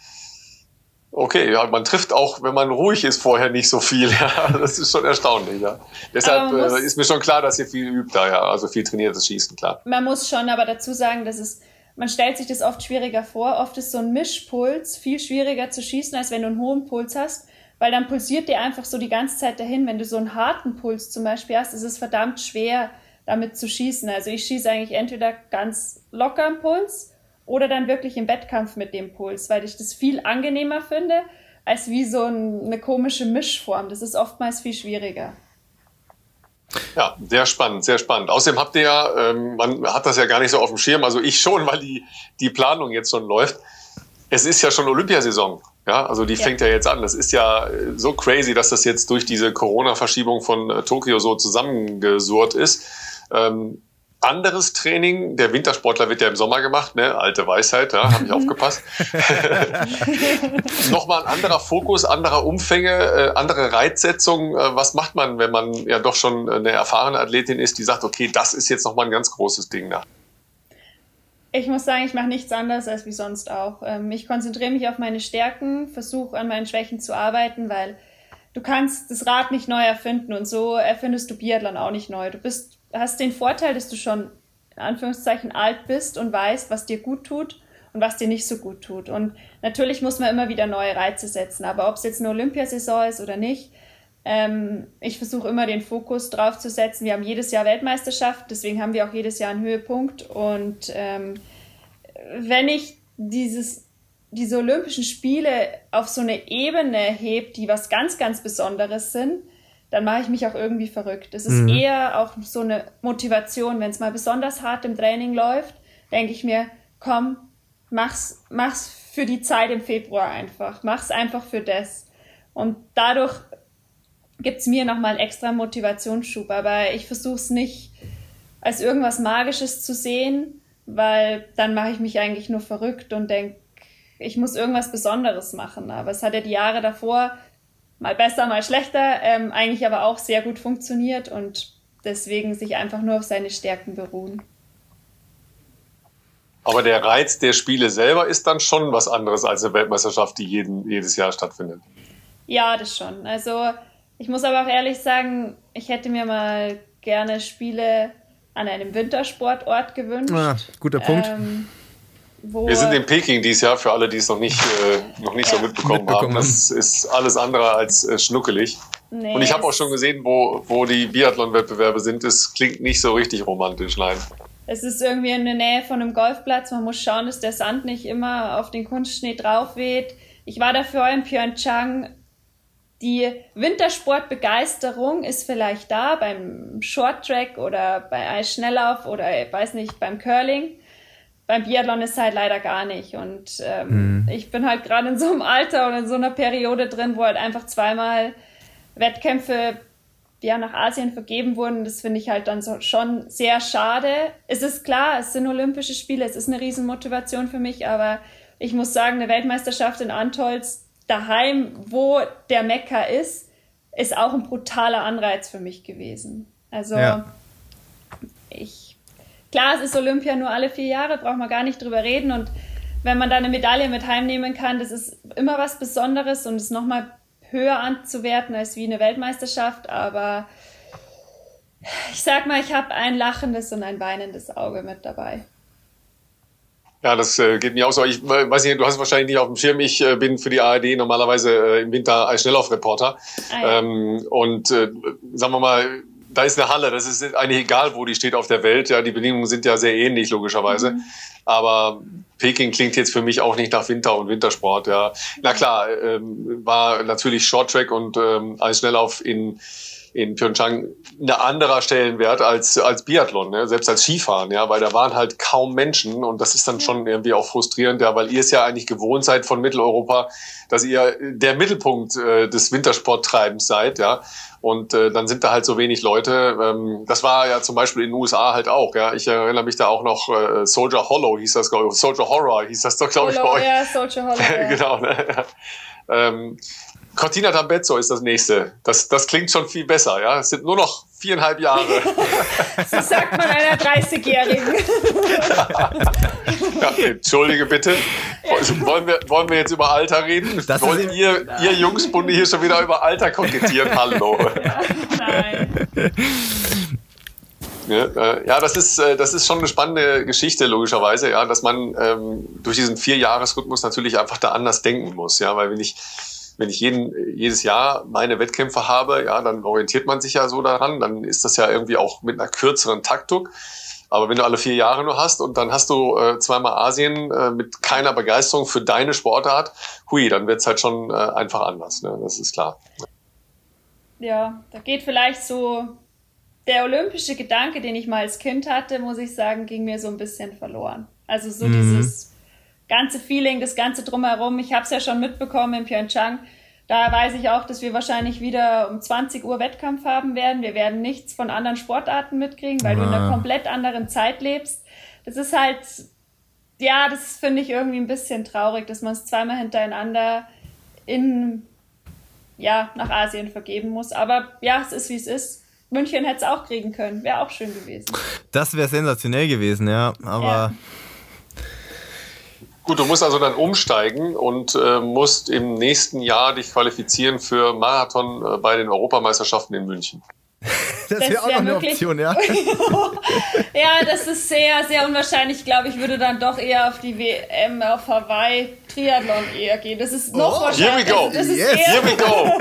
Okay, ja, man trifft auch, wenn man ruhig ist, vorher nicht so viel. Ja, das ist schon erstaunlich. Ja. Deshalb äh, ist mir schon klar, dass ihr viel übt da, ja, also viel trainiertes Schießen, klar. Man muss schon aber dazu sagen, dass es man stellt sich das oft schwieriger vor. Oft ist so ein Mischpuls viel schwieriger zu schießen, als wenn du einen hohen Puls hast, weil dann pulsiert dir einfach so die ganze Zeit dahin. Wenn du so einen harten Puls zum Beispiel hast, ist es verdammt schwer, damit zu schießen. Also ich schieße eigentlich entweder ganz locker im Puls oder dann wirklich im Wettkampf mit dem Puls, weil ich das viel angenehmer finde, als wie so eine komische Mischform. Das ist oftmals viel schwieriger. Ja, sehr spannend, sehr spannend. Außerdem habt ihr ja, ähm, man hat das ja gar nicht so auf dem Schirm, also ich schon, weil die, die Planung jetzt schon läuft. Es ist ja schon Olympiasaison. Ja, also die ja. fängt ja jetzt an. Das ist ja äh, so crazy, dass das jetzt durch diese Corona-Verschiebung von äh, Tokio so zusammengesurrt ist. Ähm, anderes Training, der Wintersportler wird ja im Sommer gemacht, ne? alte Weisheit, ja, habe ich aufgepasst. Nochmal ein anderer Fokus, anderer Umfänge, äh, andere Reizsetzung. Äh, was macht man, wenn man ja doch schon eine erfahrene Athletin ist, die sagt, okay, das ist jetzt nochmal ein ganz großes Ding da? Ich muss sagen, ich mache nichts anderes als wie sonst auch. Ähm, ich konzentriere mich auf meine Stärken, versuche an meinen Schwächen zu arbeiten, weil du kannst das Rad nicht neu erfinden und so erfindest du Biathlon auch nicht neu. Du bist hast den Vorteil, dass du schon in Anführungszeichen alt bist und weißt, was dir gut tut und was dir nicht so gut tut. Und natürlich muss man immer wieder neue Reize setzen, aber ob es jetzt eine Olympiasaison ist oder nicht, ähm, ich versuche immer den Fokus drauf zu setzen. Wir haben jedes Jahr Weltmeisterschaft, deswegen haben wir auch jedes Jahr einen Höhepunkt. Und ähm, wenn ich dieses, diese Olympischen Spiele auf so eine Ebene heb, die was ganz, ganz Besonderes sind, dann mache ich mich auch irgendwie verrückt. Es ist mhm. eher auch so eine Motivation, wenn es mal besonders hart im Training läuft, denke ich mir, komm, mach's, mach's für die Zeit im Februar einfach. Mach's einfach für das. Und dadurch gibt's mir nochmal einen extra Motivationsschub. Aber ich versuche es nicht als irgendwas Magisches zu sehen, weil dann mache ich mich eigentlich nur verrückt und denke, ich muss irgendwas Besonderes machen. Aber es hat ja die Jahre davor mal besser, mal schlechter, ähm, eigentlich aber auch sehr gut funktioniert und deswegen sich einfach nur auf seine Stärken beruhen. Aber der Reiz der Spiele selber ist dann schon was anderes als eine Weltmeisterschaft, die jeden, jedes Jahr stattfindet. Ja, das schon. Also ich muss aber auch ehrlich sagen, ich hätte mir mal gerne Spiele an einem Wintersportort gewünscht. Ah, guter Punkt. Ähm, wir sind in Peking dieses Jahr, für alle, die es noch nicht, äh, noch nicht ja. so mitbekommen, mitbekommen, haben. Das ist alles andere als äh, schnuckelig. Nee, und ich habe auch schon gesehen, wo, wo die Biathlon-Wettbewerbe sind. Das klingt nicht so richtig romantisch, nein. Es ist irgendwie in der Nähe von einem Golfplatz. Man muss schauen, dass der Sand nicht immer auf den Kunstschnee drauf weht. Ich war dafür in Pyeongchang. Die Wintersportbegeisterung ist vielleicht da beim Shorttrack oder bei Eisschnelllauf oder ich weiß nicht, beim Curling beim Biathlon ist es halt leider gar nicht. Und ähm, mhm. ich bin halt gerade in so einem Alter und in so einer Periode drin, wo halt einfach zweimal Wettkämpfe ja, nach Asien vergeben wurden. Das finde ich halt dann so schon sehr schade. Es ist klar, es sind Olympische Spiele, es ist eine Riesenmotivation für mich, aber ich muss sagen, eine Weltmeisterschaft in Antolz daheim, wo der Mekka ist, ist auch ein brutaler Anreiz für mich gewesen. Also ja. ich Klar, es ist Olympia nur alle vier Jahre, braucht man gar nicht drüber reden. Und wenn man da eine Medaille mit heimnehmen kann, das ist immer was Besonderes und es nochmal höher anzuwerten als wie eine Weltmeisterschaft. Aber ich sag mal, ich habe ein lachendes und ein weinendes Auge mit dabei. Ja, das äh, geht mir auch so. Ich äh, weiß nicht, du hast es wahrscheinlich nicht auf dem Schirm. Ich äh, bin für die ARD normalerweise äh, im Winter als Schnelllaufreporter. Ah, ja. ähm, und sagen wir mal, da ist eine Halle, das ist eigentlich egal, wo die steht auf der Welt. Ja, die Bedingungen sind ja sehr ähnlich, logischerweise. Mhm. Aber Peking klingt jetzt für mich auch nicht nach Winter und Wintersport. Ja, na klar, ähm, war natürlich Shorttrack und ähm, Eisschnelllauf in in Pyeongchang ein anderer Stellenwert als, als Biathlon, ne? selbst als Skifahren, ja, weil da waren halt kaum Menschen und das ist dann schon irgendwie auch frustrierend, ja, weil ihr es ja eigentlich gewohnt seid von Mitteleuropa, dass ihr der Mittelpunkt äh, des Wintersporttreibens seid, ja. Und äh, dann sind da halt so wenig Leute. Ähm, das war ja zum Beispiel in den USA halt auch, ja. Ich erinnere mich da auch noch, äh, Soldier Hollow hieß das, glaube ich, Soldier Horror hieß das doch, glaube ich, bei euch. Ja, Soldier Hollow. Genau, ne? ähm, Cortina d'Ampezzo ist das nächste. Das, das klingt schon viel besser, ja. Es sind nur noch viereinhalb Jahre. so sagt man einer 30-Jährigen. ja, entschuldige bitte. Wollen, wir, wollen wir jetzt über Alter reden? Das Wollt ihr, ihr Jungsbunde hier schon wieder über Alter kokettieren? Hallo. Ja, nein. Ja, äh, ja, das ist, äh, das ist schon eine spannende Geschichte, logischerweise, ja, dass man ähm, durch diesen Vierjahresrhythmus natürlich einfach da anders denken muss, ja, weil wenn ich wenn ich jeden, jedes Jahr meine Wettkämpfe habe, ja, dann orientiert man sich ja so daran, dann ist das ja irgendwie auch mit einer kürzeren Taktung. Aber wenn du alle vier Jahre nur hast und dann hast du äh, zweimal Asien äh, mit keiner Begeisterung für deine Sportart, hui, dann wird's halt schon äh, einfach anders, ne? das ist klar. Ja, da geht vielleicht so der olympische Gedanke, den ich mal als Kind hatte, muss ich sagen, ging mir so ein bisschen verloren. Also so mhm. dieses ganze Feeling, das ganze drumherum. Ich habe es ja schon mitbekommen in Pyeongchang. Da weiß ich auch, dass wir wahrscheinlich wieder um 20 Uhr Wettkampf haben werden. Wir werden nichts von anderen Sportarten mitkriegen, weil ah. du in einer ah. komplett anderen Zeit lebst. Das ist halt, ja, das finde ich irgendwie ein bisschen traurig, dass man es zweimal hintereinander in, ja, nach Asien vergeben muss. Aber ja, es ist wie es ist. München hätte es auch kriegen können. Wäre auch schön gewesen. Das wäre sensationell gewesen, ja. Aber. Ja. Gut, du musst also dann umsteigen und äh, musst im nächsten Jahr dich qualifizieren für Marathon äh, bei den Europameisterschaften in München. Das wäre auch noch eine Option, ja. ja, das ist sehr, sehr unwahrscheinlich. Ich glaube, ich würde dann doch eher auf die WM auf Hawaii Triathlon eher gehen. Das ist noch oh, wahrscheinlich. Here we go. Das ist yes. Here we go.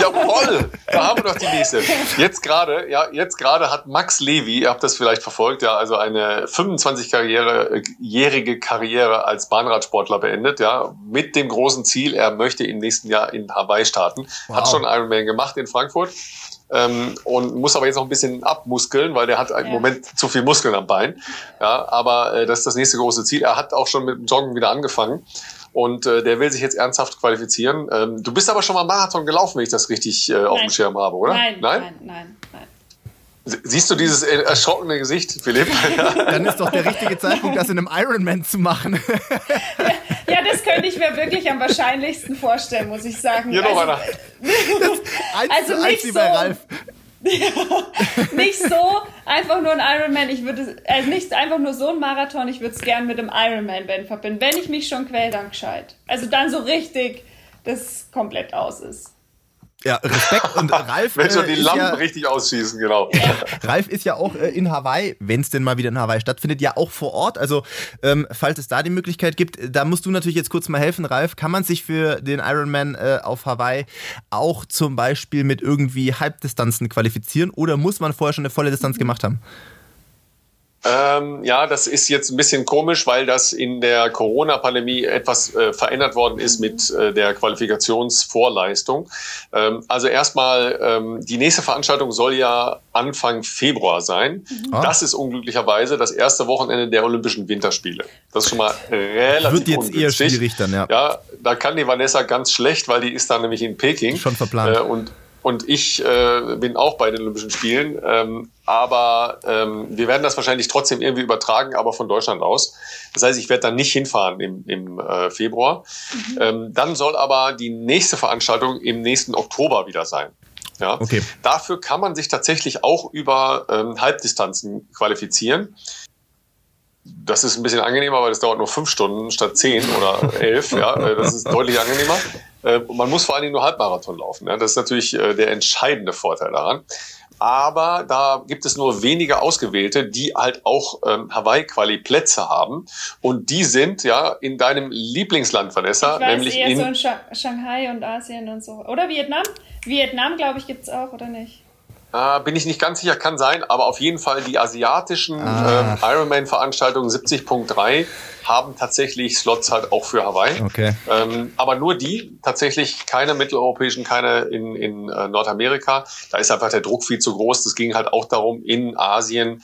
Jawoll. Da haben wir doch die nächste. Jetzt gerade, ja, jetzt gerade hat Max Levy, ihr habt das vielleicht verfolgt, ja, also eine 25-jährige Karriere als Bahnradsportler beendet, ja, mit dem großen Ziel, er möchte im nächsten Jahr in Hawaii starten. Wow. Hat schon Ironman gemacht in Frankfurt ähm, und muss aber jetzt noch ein bisschen abmuskeln, weil der hat im Moment zu viel Muskeln am Bein. Ja, aber äh, das ist das nächste große Ziel. Er hat auch schon mit dem Joggen wieder angefangen und äh, der will sich jetzt ernsthaft qualifizieren. Ähm, du bist aber schon mal Marathon gelaufen, wenn ich das richtig äh, auf dem Schirm habe, oder? Nein, nein, nein, nein. nein. Siehst du dieses erschrockene Gesicht, Philipp? Dann ist doch der richtige Zeitpunkt, das in einem Ironman zu machen. ja, könnte ich mir wirklich am wahrscheinlichsten vorstellen, muss ich sagen. Hier noch also, einer. also nicht so, Ralf. nicht so einfach nur ein Ironman. Ich würde also nicht einfach nur so ein Marathon. Ich würde es gern mit dem Ironman verbinden, wenn ich mich schon quäl, dann gescheit. Also dann so richtig, das komplett aus ist. Ja, Respekt und Ralf. Wenn schon die äh, Lampen ja, richtig ausschießen, genau. Ralf ist ja auch äh, in Hawaii, wenn es denn mal wieder in Hawaii stattfindet, ja auch vor Ort. Also, ähm, falls es da die Möglichkeit gibt, da musst du natürlich jetzt kurz mal helfen, Ralf. Kann man sich für den Ironman äh, auf Hawaii auch zum Beispiel mit irgendwie Halbdistanzen qualifizieren oder muss man vorher schon eine volle Distanz gemacht haben? Ähm, ja, das ist jetzt ein bisschen komisch, weil das in der Corona-Pandemie etwas äh, verändert worden ist mit äh, der Qualifikationsvorleistung. Ähm, also erstmal, ähm, die nächste Veranstaltung soll ja Anfang Februar sein. Mhm. Das ist unglücklicherweise das erste Wochenende der Olympischen Winterspiele. Das ist schon mal relativ Wird jetzt eher schwierig dann, ja. Ja, da kann die Vanessa ganz schlecht, weil die ist da nämlich in Peking. Schon verplant. Äh, und und ich äh, bin auch bei den Olympischen Spielen. Ähm, aber ähm, wir werden das wahrscheinlich trotzdem irgendwie übertragen, aber von Deutschland aus. Das heißt, ich werde dann nicht hinfahren im, im äh, Februar. Mhm. Ähm, dann soll aber die nächste Veranstaltung im nächsten Oktober wieder sein. Ja? Okay. Dafür kann man sich tatsächlich auch über ähm, Halbdistanzen qualifizieren. Das ist ein bisschen angenehmer, weil das dauert nur fünf Stunden statt zehn oder elf. ja, äh, das ist deutlich angenehmer. Äh, man muss vor allen Dingen nur Halbmarathon laufen. Das ist natürlich äh, der entscheidende Vorteil daran. Aber da gibt es nur wenige Ausgewählte, die halt auch ähm, Hawaii-Quali-Plätze haben. Und die sind ja in deinem Lieblingsland, Vanessa, weiß, nämlich in so in Shanghai und Asien und so. Oder Vietnam? Vietnam, glaube ich, gibt es auch, oder nicht? Äh, bin ich nicht ganz sicher, kann sein, aber auf jeden Fall die asiatischen ähm, Ironman-Veranstaltungen 70.3 haben tatsächlich Slots halt auch für Hawaii. Okay. Ähm, aber nur die, tatsächlich keine mitteleuropäischen, keine in, in äh, Nordamerika. Da ist einfach der Druck viel zu groß. Das ging halt auch darum, in Asien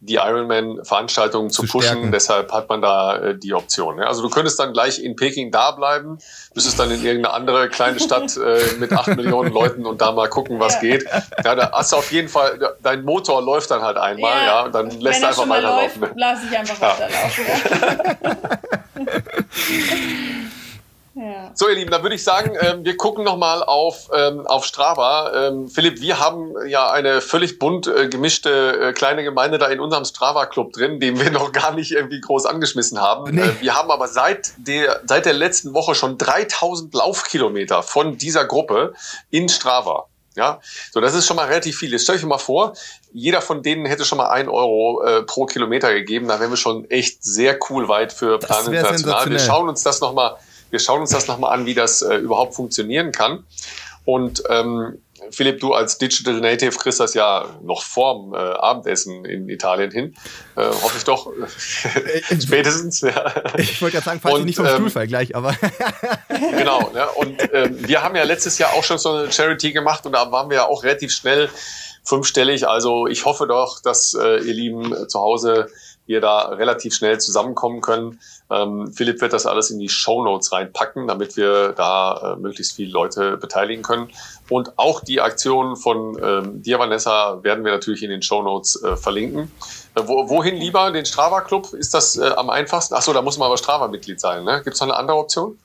die Ironman-Veranstaltungen zu, zu pushen. Stärken. Deshalb hat man da äh, die Option. Ja. Also du könntest dann gleich in Peking da bleiben, müsstest dann in irgendeine andere kleine Stadt äh, mit acht Millionen Leuten und da mal gucken, was geht. Ja, da hast du auf jeden Fall, dein Motor läuft dann halt einmal, ja, ja dann lässt du einfach weiterlaufen. Läuft, lass ich einfach weiterlaufen. Ja. So, ihr Lieben, dann würde ich sagen, ähm, wir gucken nochmal auf, ähm, auf Strava. Ähm, Philipp, wir haben ja eine völlig bunt äh, gemischte äh, kleine Gemeinde da in unserem Strava-Club drin, den wir noch gar nicht irgendwie groß angeschmissen haben. Nee. Äh, wir haben aber seit der, seit der letzten Woche schon 3000 Laufkilometer von dieser Gruppe in Strava. Ja, so das ist schon mal relativ viel. Jetzt stell euch mal vor, jeder von denen hätte schon mal ein Euro äh, pro Kilometer gegeben. Da wären wir schon echt sehr cool weit für Plan International. Wir schauen uns das nochmal wir schauen uns das nochmal an, wie das äh, überhaupt funktionieren kann. Und ähm, Philipp, du als Digital Native kriegst das ja noch vorm äh, Abendessen in Italien hin. Äh, hoffe ich doch. Äh, Spätestens. Ja. Ich wollte gerade sagen, falls und, ich nicht vom ähm, Stuhl fall gleich, aber. genau. Ja, und ähm, wir haben ja letztes Jahr auch schon so eine Charity gemacht und da waren wir ja auch relativ schnell fünfstellig. Also ich hoffe doch, dass äh, ihr Lieben äh, zu Hause wir da relativ schnell zusammenkommen können. Ähm, Philipp wird das alles in die Show Notes reinpacken, damit wir da äh, möglichst viele Leute beteiligen können. Und auch die Aktion von ähm, dir, Vanessa, werden wir natürlich in den Show Notes äh, verlinken. Äh, wo, wohin lieber? Den Strava Club? Ist das äh, am einfachsten? Achso, da muss man aber Strava-Mitglied sein. Ne? Gibt es noch eine andere Option?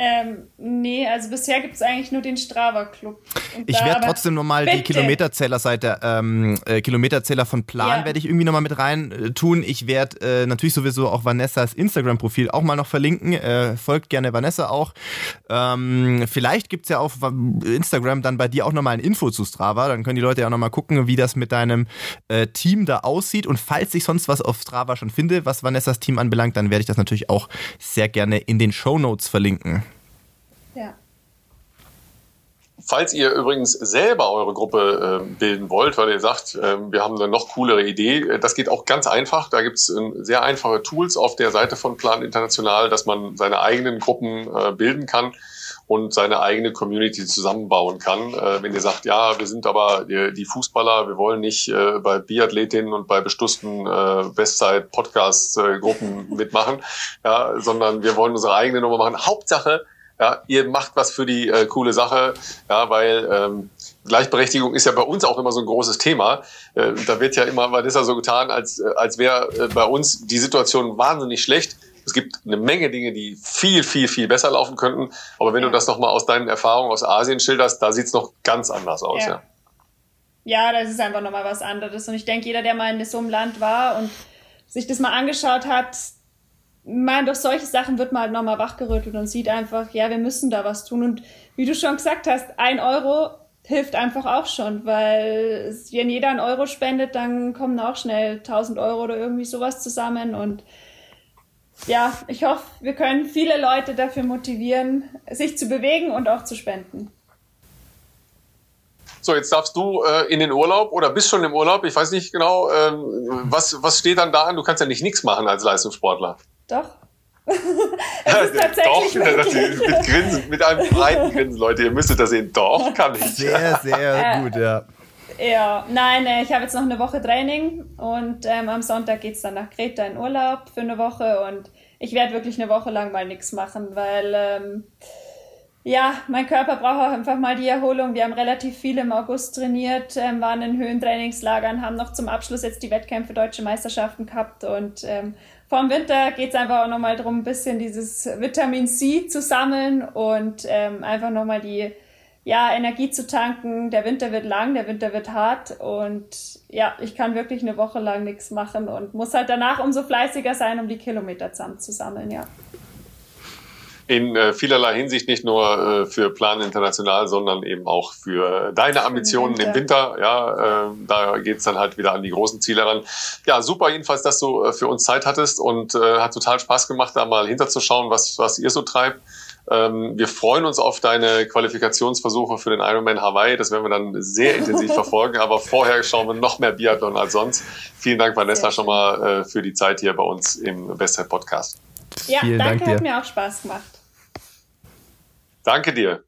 Ähm, nee, also bisher gibt es eigentlich nur den Strava-Club. Ich werde trotzdem nochmal die Kilometerzählerseite, ähm, äh, Kilometerzähler von Plan ja. werde ich irgendwie nochmal mit rein äh, tun. Ich werde äh, natürlich sowieso auch Vanessas Instagram-Profil auch mal noch verlinken. Äh, folgt gerne Vanessa auch. Ähm, vielleicht gibt es ja auf Instagram dann bei dir auch nochmal ein Info zu Strava. Dann können die Leute ja auch nochmal gucken, wie das mit deinem äh, Team da aussieht. Und falls ich sonst was auf Strava schon finde, was Vanessas Team anbelangt, dann werde ich das natürlich auch sehr gerne in den Show Notes verlinken. Ja. Falls ihr übrigens selber eure Gruppe äh, bilden wollt, weil ihr sagt, äh, wir haben eine noch coolere Idee, äh, das geht auch ganz einfach. Da gibt es äh, sehr einfache Tools auf der Seite von Plan International, dass man seine eigenen Gruppen äh, bilden kann und seine eigene Community zusammenbauen kann. Äh, wenn ihr sagt, ja, wir sind aber die, Fußballer, wir wollen nicht bei Biathletinnen und bei bestussten Bestzeit-Podcast-Gruppen mitmachen, ja, sondern wir wollen unsere eigene Nummer machen. Hauptsache, ja, ihr macht was für die äh, coole Sache, ja, weil ähm, Gleichberechtigung ist ja bei uns auch immer so ein großes Thema. Äh, da wird ja immer Vanessa so getan, als, äh, als wäre äh, bei uns die Situation wahnsinnig schlecht. Es gibt eine Menge Dinge, die viel, viel, viel besser laufen könnten. Aber wenn ja. du das nochmal aus deinen Erfahrungen aus Asien schilderst, da sieht's noch ganz anders aus. Ja, ja. ja das ist einfach nochmal was anderes. Und ich denke, jeder, der mal in so einem Land war und sich das mal angeschaut hat, meine, durch solche Sachen wird man halt nochmal wachgerüttelt und sieht einfach, ja, wir müssen da was tun. Und wie du schon gesagt hast, ein Euro hilft einfach auch schon, weil wenn jeder einen Euro spendet, dann kommen auch schnell 1000 Euro oder irgendwie sowas zusammen. Und ja, ich hoffe, wir können viele Leute dafür motivieren, sich zu bewegen und auch zu spenden. So, jetzt darfst du äh, in den Urlaub oder bist schon im Urlaub. Ich weiß nicht genau, ähm, was, was steht dann da an? Du kannst ja nicht nichts machen als Leistungssportler. Doch. es ist tatsächlich Doch, mit, Grinsen, mit einem breiten Grinsen, Leute. Ihr müsstet das sehen. Doch, kann ich. Sehr, sehr gut, ja. Ja, nein, äh, ich habe jetzt noch eine Woche Training und ähm, am Sonntag geht es dann nach Kreta in Urlaub für eine Woche und ich werde wirklich eine Woche lang mal nichts machen, weil ähm, ja, mein Körper braucht auch einfach mal die Erholung. Wir haben relativ viel im August trainiert, ähm, waren in Höhentrainingslagern, haben noch zum Abschluss jetzt die Wettkämpfe Deutsche Meisterschaften gehabt und ähm, vom Winter geht es einfach auch nochmal darum, ein bisschen dieses Vitamin C zu sammeln und ähm, einfach nochmal die ja, Energie zu tanken. Der Winter wird lang, der Winter wird hart und ja, ich kann wirklich eine Woche lang nichts machen und muss halt danach umso fleißiger sein, um die Kilometer zusammen zu sammeln, ja in äh, vielerlei Hinsicht nicht nur äh, für Plan International, sondern eben auch für deine Ambitionen im Winter. Ja, äh, da geht's dann halt wieder an die großen Ziele ran. Ja, super jedenfalls, dass du äh, für uns Zeit hattest und äh, hat total Spaß gemacht, da mal hinterzuschauen, was, was ihr so treibt. Ähm, wir freuen uns auf deine Qualifikationsversuche für den Ironman Hawaii. Das werden wir dann sehr intensiv verfolgen. Aber vorher schauen wir noch mehr Biathlon als sonst. Vielen Dank, Vanessa, schon mal äh, für die Zeit hier bei uns im Bestzeit Podcast. Ja, Vielen danke, Dank dir. hat mir auch Spaß gemacht. Danke dir.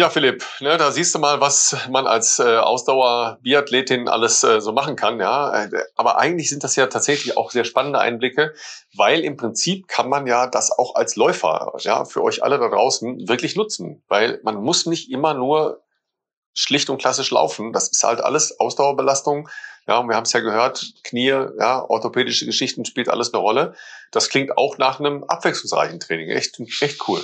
Ja, Philipp, ne, da siehst du mal, was man als äh, Ausdauer-Biathletin alles äh, so machen kann. Ja, aber eigentlich sind das ja tatsächlich auch sehr spannende Einblicke, weil im Prinzip kann man ja das auch als Läufer, ja, für euch alle da draußen wirklich nutzen, weil man muss nicht immer nur schlicht und klassisch laufen. Das ist halt alles Ausdauerbelastung. Ja, und wir haben es ja gehört, Knie, ja, orthopädische Geschichten spielt alles eine Rolle. Das klingt auch nach einem abwechslungsreichen Training. Echt, echt cool.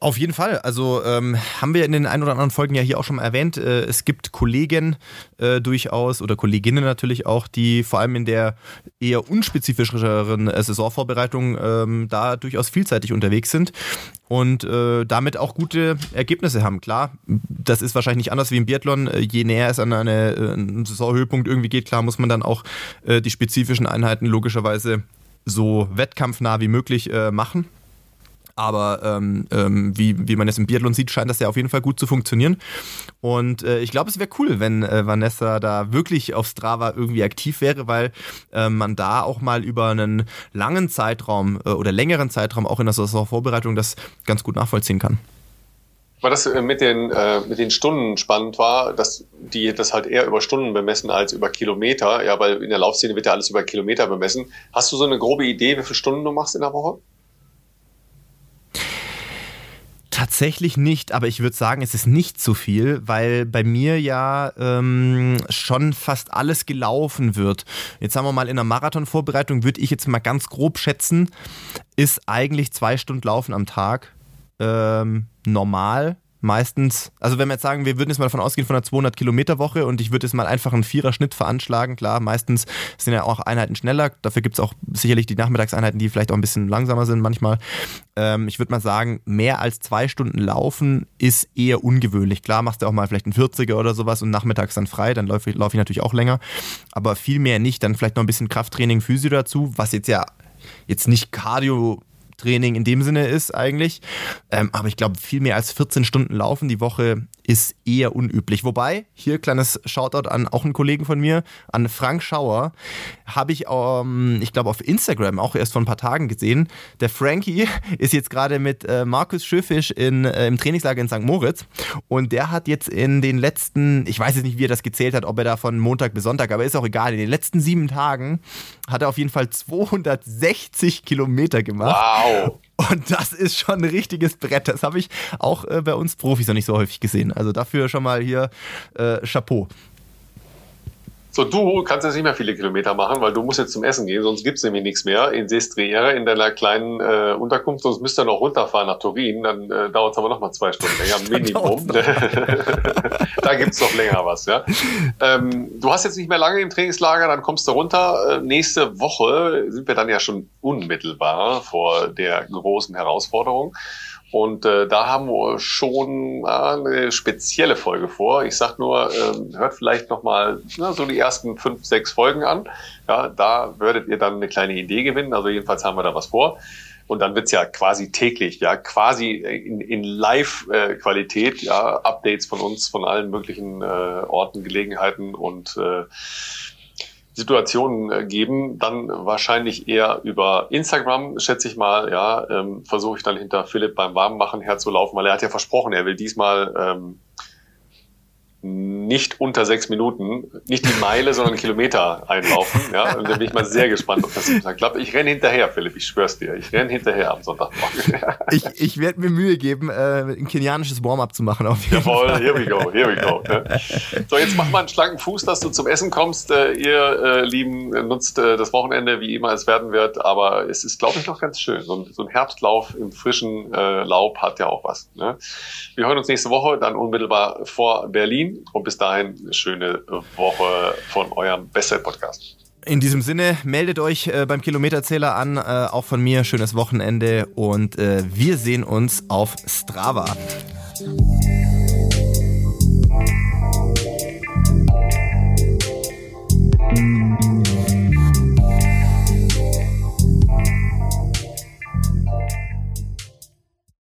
Auf jeden Fall. Also ähm, haben wir in den ein oder anderen Folgen ja hier auch schon mal erwähnt. Äh, es gibt Kollegen äh, durchaus oder Kolleginnen natürlich auch, die vor allem in der eher unspezifischeren äh, Saisonvorbereitung ähm, da durchaus vielseitig unterwegs sind und äh, damit auch gute Ergebnisse haben. Klar, das ist wahrscheinlich nicht anders wie im Biathlon. Äh, je näher es an eine, einen Saisonhöhepunkt irgendwie geht, klar muss man dann auch die spezifischen Einheiten logischerweise so wettkampfnah wie möglich machen. Aber ähm, ähm, wie, wie man es im Biathlon sieht, scheint das ja auf jeden Fall gut zu funktionieren. Und äh, ich glaube, es wäre cool, wenn äh, Vanessa da wirklich auf Strava irgendwie aktiv wäre, weil äh, man da auch mal über einen langen Zeitraum äh, oder längeren Zeitraum auch in der Saisonvorbereitung das ganz gut nachvollziehen kann. weil das äh, mit den, äh, mit den Stunden spannend war, dass die das halt eher über Stunden bemessen als über Kilometer. Ja, weil in der Laufszene wird ja alles über Kilometer bemessen. Hast du so eine grobe Idee, wie viele Stunden du machst in der Woche? Tatsächlich nicht, aber ich würde sagen, es ist nicht zu viel, weil bei mir ja ähm, schon fast alles gelaufen wird. Jetzt sagen wir mal, in der Marathonvorbereitung würde ich jetzt mal ganz grob schätzen, ist eigentlich zwei Stunden Laufen am Tag ähm, normal meistens, also wenn wir jetzt sagen, wir würden jetzt mal davon ausgehen von einer 200 Kilometer Woche und ich würde jetzt mal einfach einen Viererschnitt veranschlagen, klar, meistens sind ja auch Einheiten schneller, dafür gibt es auch sicherlich die Nachmittagseinheiten, die vielleicht auch ein bisschen langsamer sind manchmal. Ähm, ich würde mal sagen, mehr als zwei Stunden laufen ist eher ungewöhnlich. Klar, machst du auch mal vielleicht einen 40er oder sowas und nachmittags dann frei, dann laufe ich, lauf ich natürlich auch länger, aber viel mehr nicht, dann vielleicht noch ein bisschen Krafttraining, Physio dazu, was jetzt ja jetzt nicht Cardio Training in dem Sinne ist eigentlich. Ähm, aber ich glaube, viel mehr als 14 Stunden Laufen die Woche ist eher unüblich. Wobei, hier kleines Shoutout an auch einen Kollegen von mir, an Frank Schauer, habe ich, ähm, ich glaube, auf Instagram auch erst vor ein paar Tagen gesehen. Der Frankie ist jetzt gerade mit äh, Markus Schöfisch in, äh, im Trainingslager in St. Moritz und der hat jetzt in den letzten, ich weiß jetzt nicht, wie er das gezählt hat, ob er da von Montag bis Sonntag, aber ist auch egal, in den letzten sieben Tagen hat er auf jeden Fall 260 Kilometer gemacht. Wow. Und das ist schon ein richtiges Brett. Das habe ich auch äh, bei uns Profis noch nicht so häufig gesehen. Also dafür schon mal hier äh, Chapeau. So, du kannst jetzt nicht mehr viele Kilometer machen, weil du musst jetzt zum Essen gehen, sonst gibt's nämlich nichts mehr in Sestriere, in deiner kleinen äh, Unterkunft, sonst müsst ihr noch runterfahren nach Turin, dann äh, dauert es aber noch mal zwei Stunden länger, Minimum. da gibt's noch länger was, ja. Ähm, du hast jetzt nicht mehr lange im Trainingslager, dann kommst du runter. Äh, nächste Woche sind wir dann ja schon unmittelbar vor der großen Herausforderung. Und äh, da haben wir schon äh, eine spezielle Folge vor. Ich sag nur, äh, hört vielleicht noch mal na, so die ersten fünf, sechs Folgen an. Ja, da würdet ihr dann eine kleine Idee gewinnen. Also jedenfalls haben wir da was vor. Und dann wird's ja quasi täglich, ja, quasi in, in Live-Qualität, ja, Updates von uns, von allen möglichen äh, Orten, Gelegenheiten und äh, Situationen äh, geben, dann wahrscheinlich eher über Instagram, schätze ich mal, ja, ähm, versuche ich dann hinter Philipp beim Warmmachen herzulaufen, weil er hat ja versprochen, er will diesmal ähm, nicht unter sechs Minuten, nicht die Meile, sondern Kilometer einlaufen. Ja, und da bin ich mal sehr gespannt, ob das klappt. Ich renne hinterher, Philipp, ich schwör's dir. Ich renne hinterher am Sonntagmorgen. ich ich werde mir Mühe geben, äh, ein kenianisches Warm-up zu machen. Auf jeden Jawohl, Fall. here we go, here we go. Ne? So, jetzt mach mal einen schlanken Fuß, dass du zum Essen kommst. Äh, ihr äh, Lieben nutzt äh, das Wochenende, wie immer es werden wird, aber es ist, glaube ich, noch ganz schön. So ein, so ein Herbstlauf im frischen äh, Laub hat ja auch was. Ne? Wir hören uns nächste Woche, dann unmittelbar vor Berlin. Ding und bis dahin eine schöne Woche von eurem Bestzeit-Podcast. In diesem Sinne, meldet euch äh, beim Kilometerzähler an, äh, auch von mir, schönes Wochenende und äh, wir sehen uns auf Strava.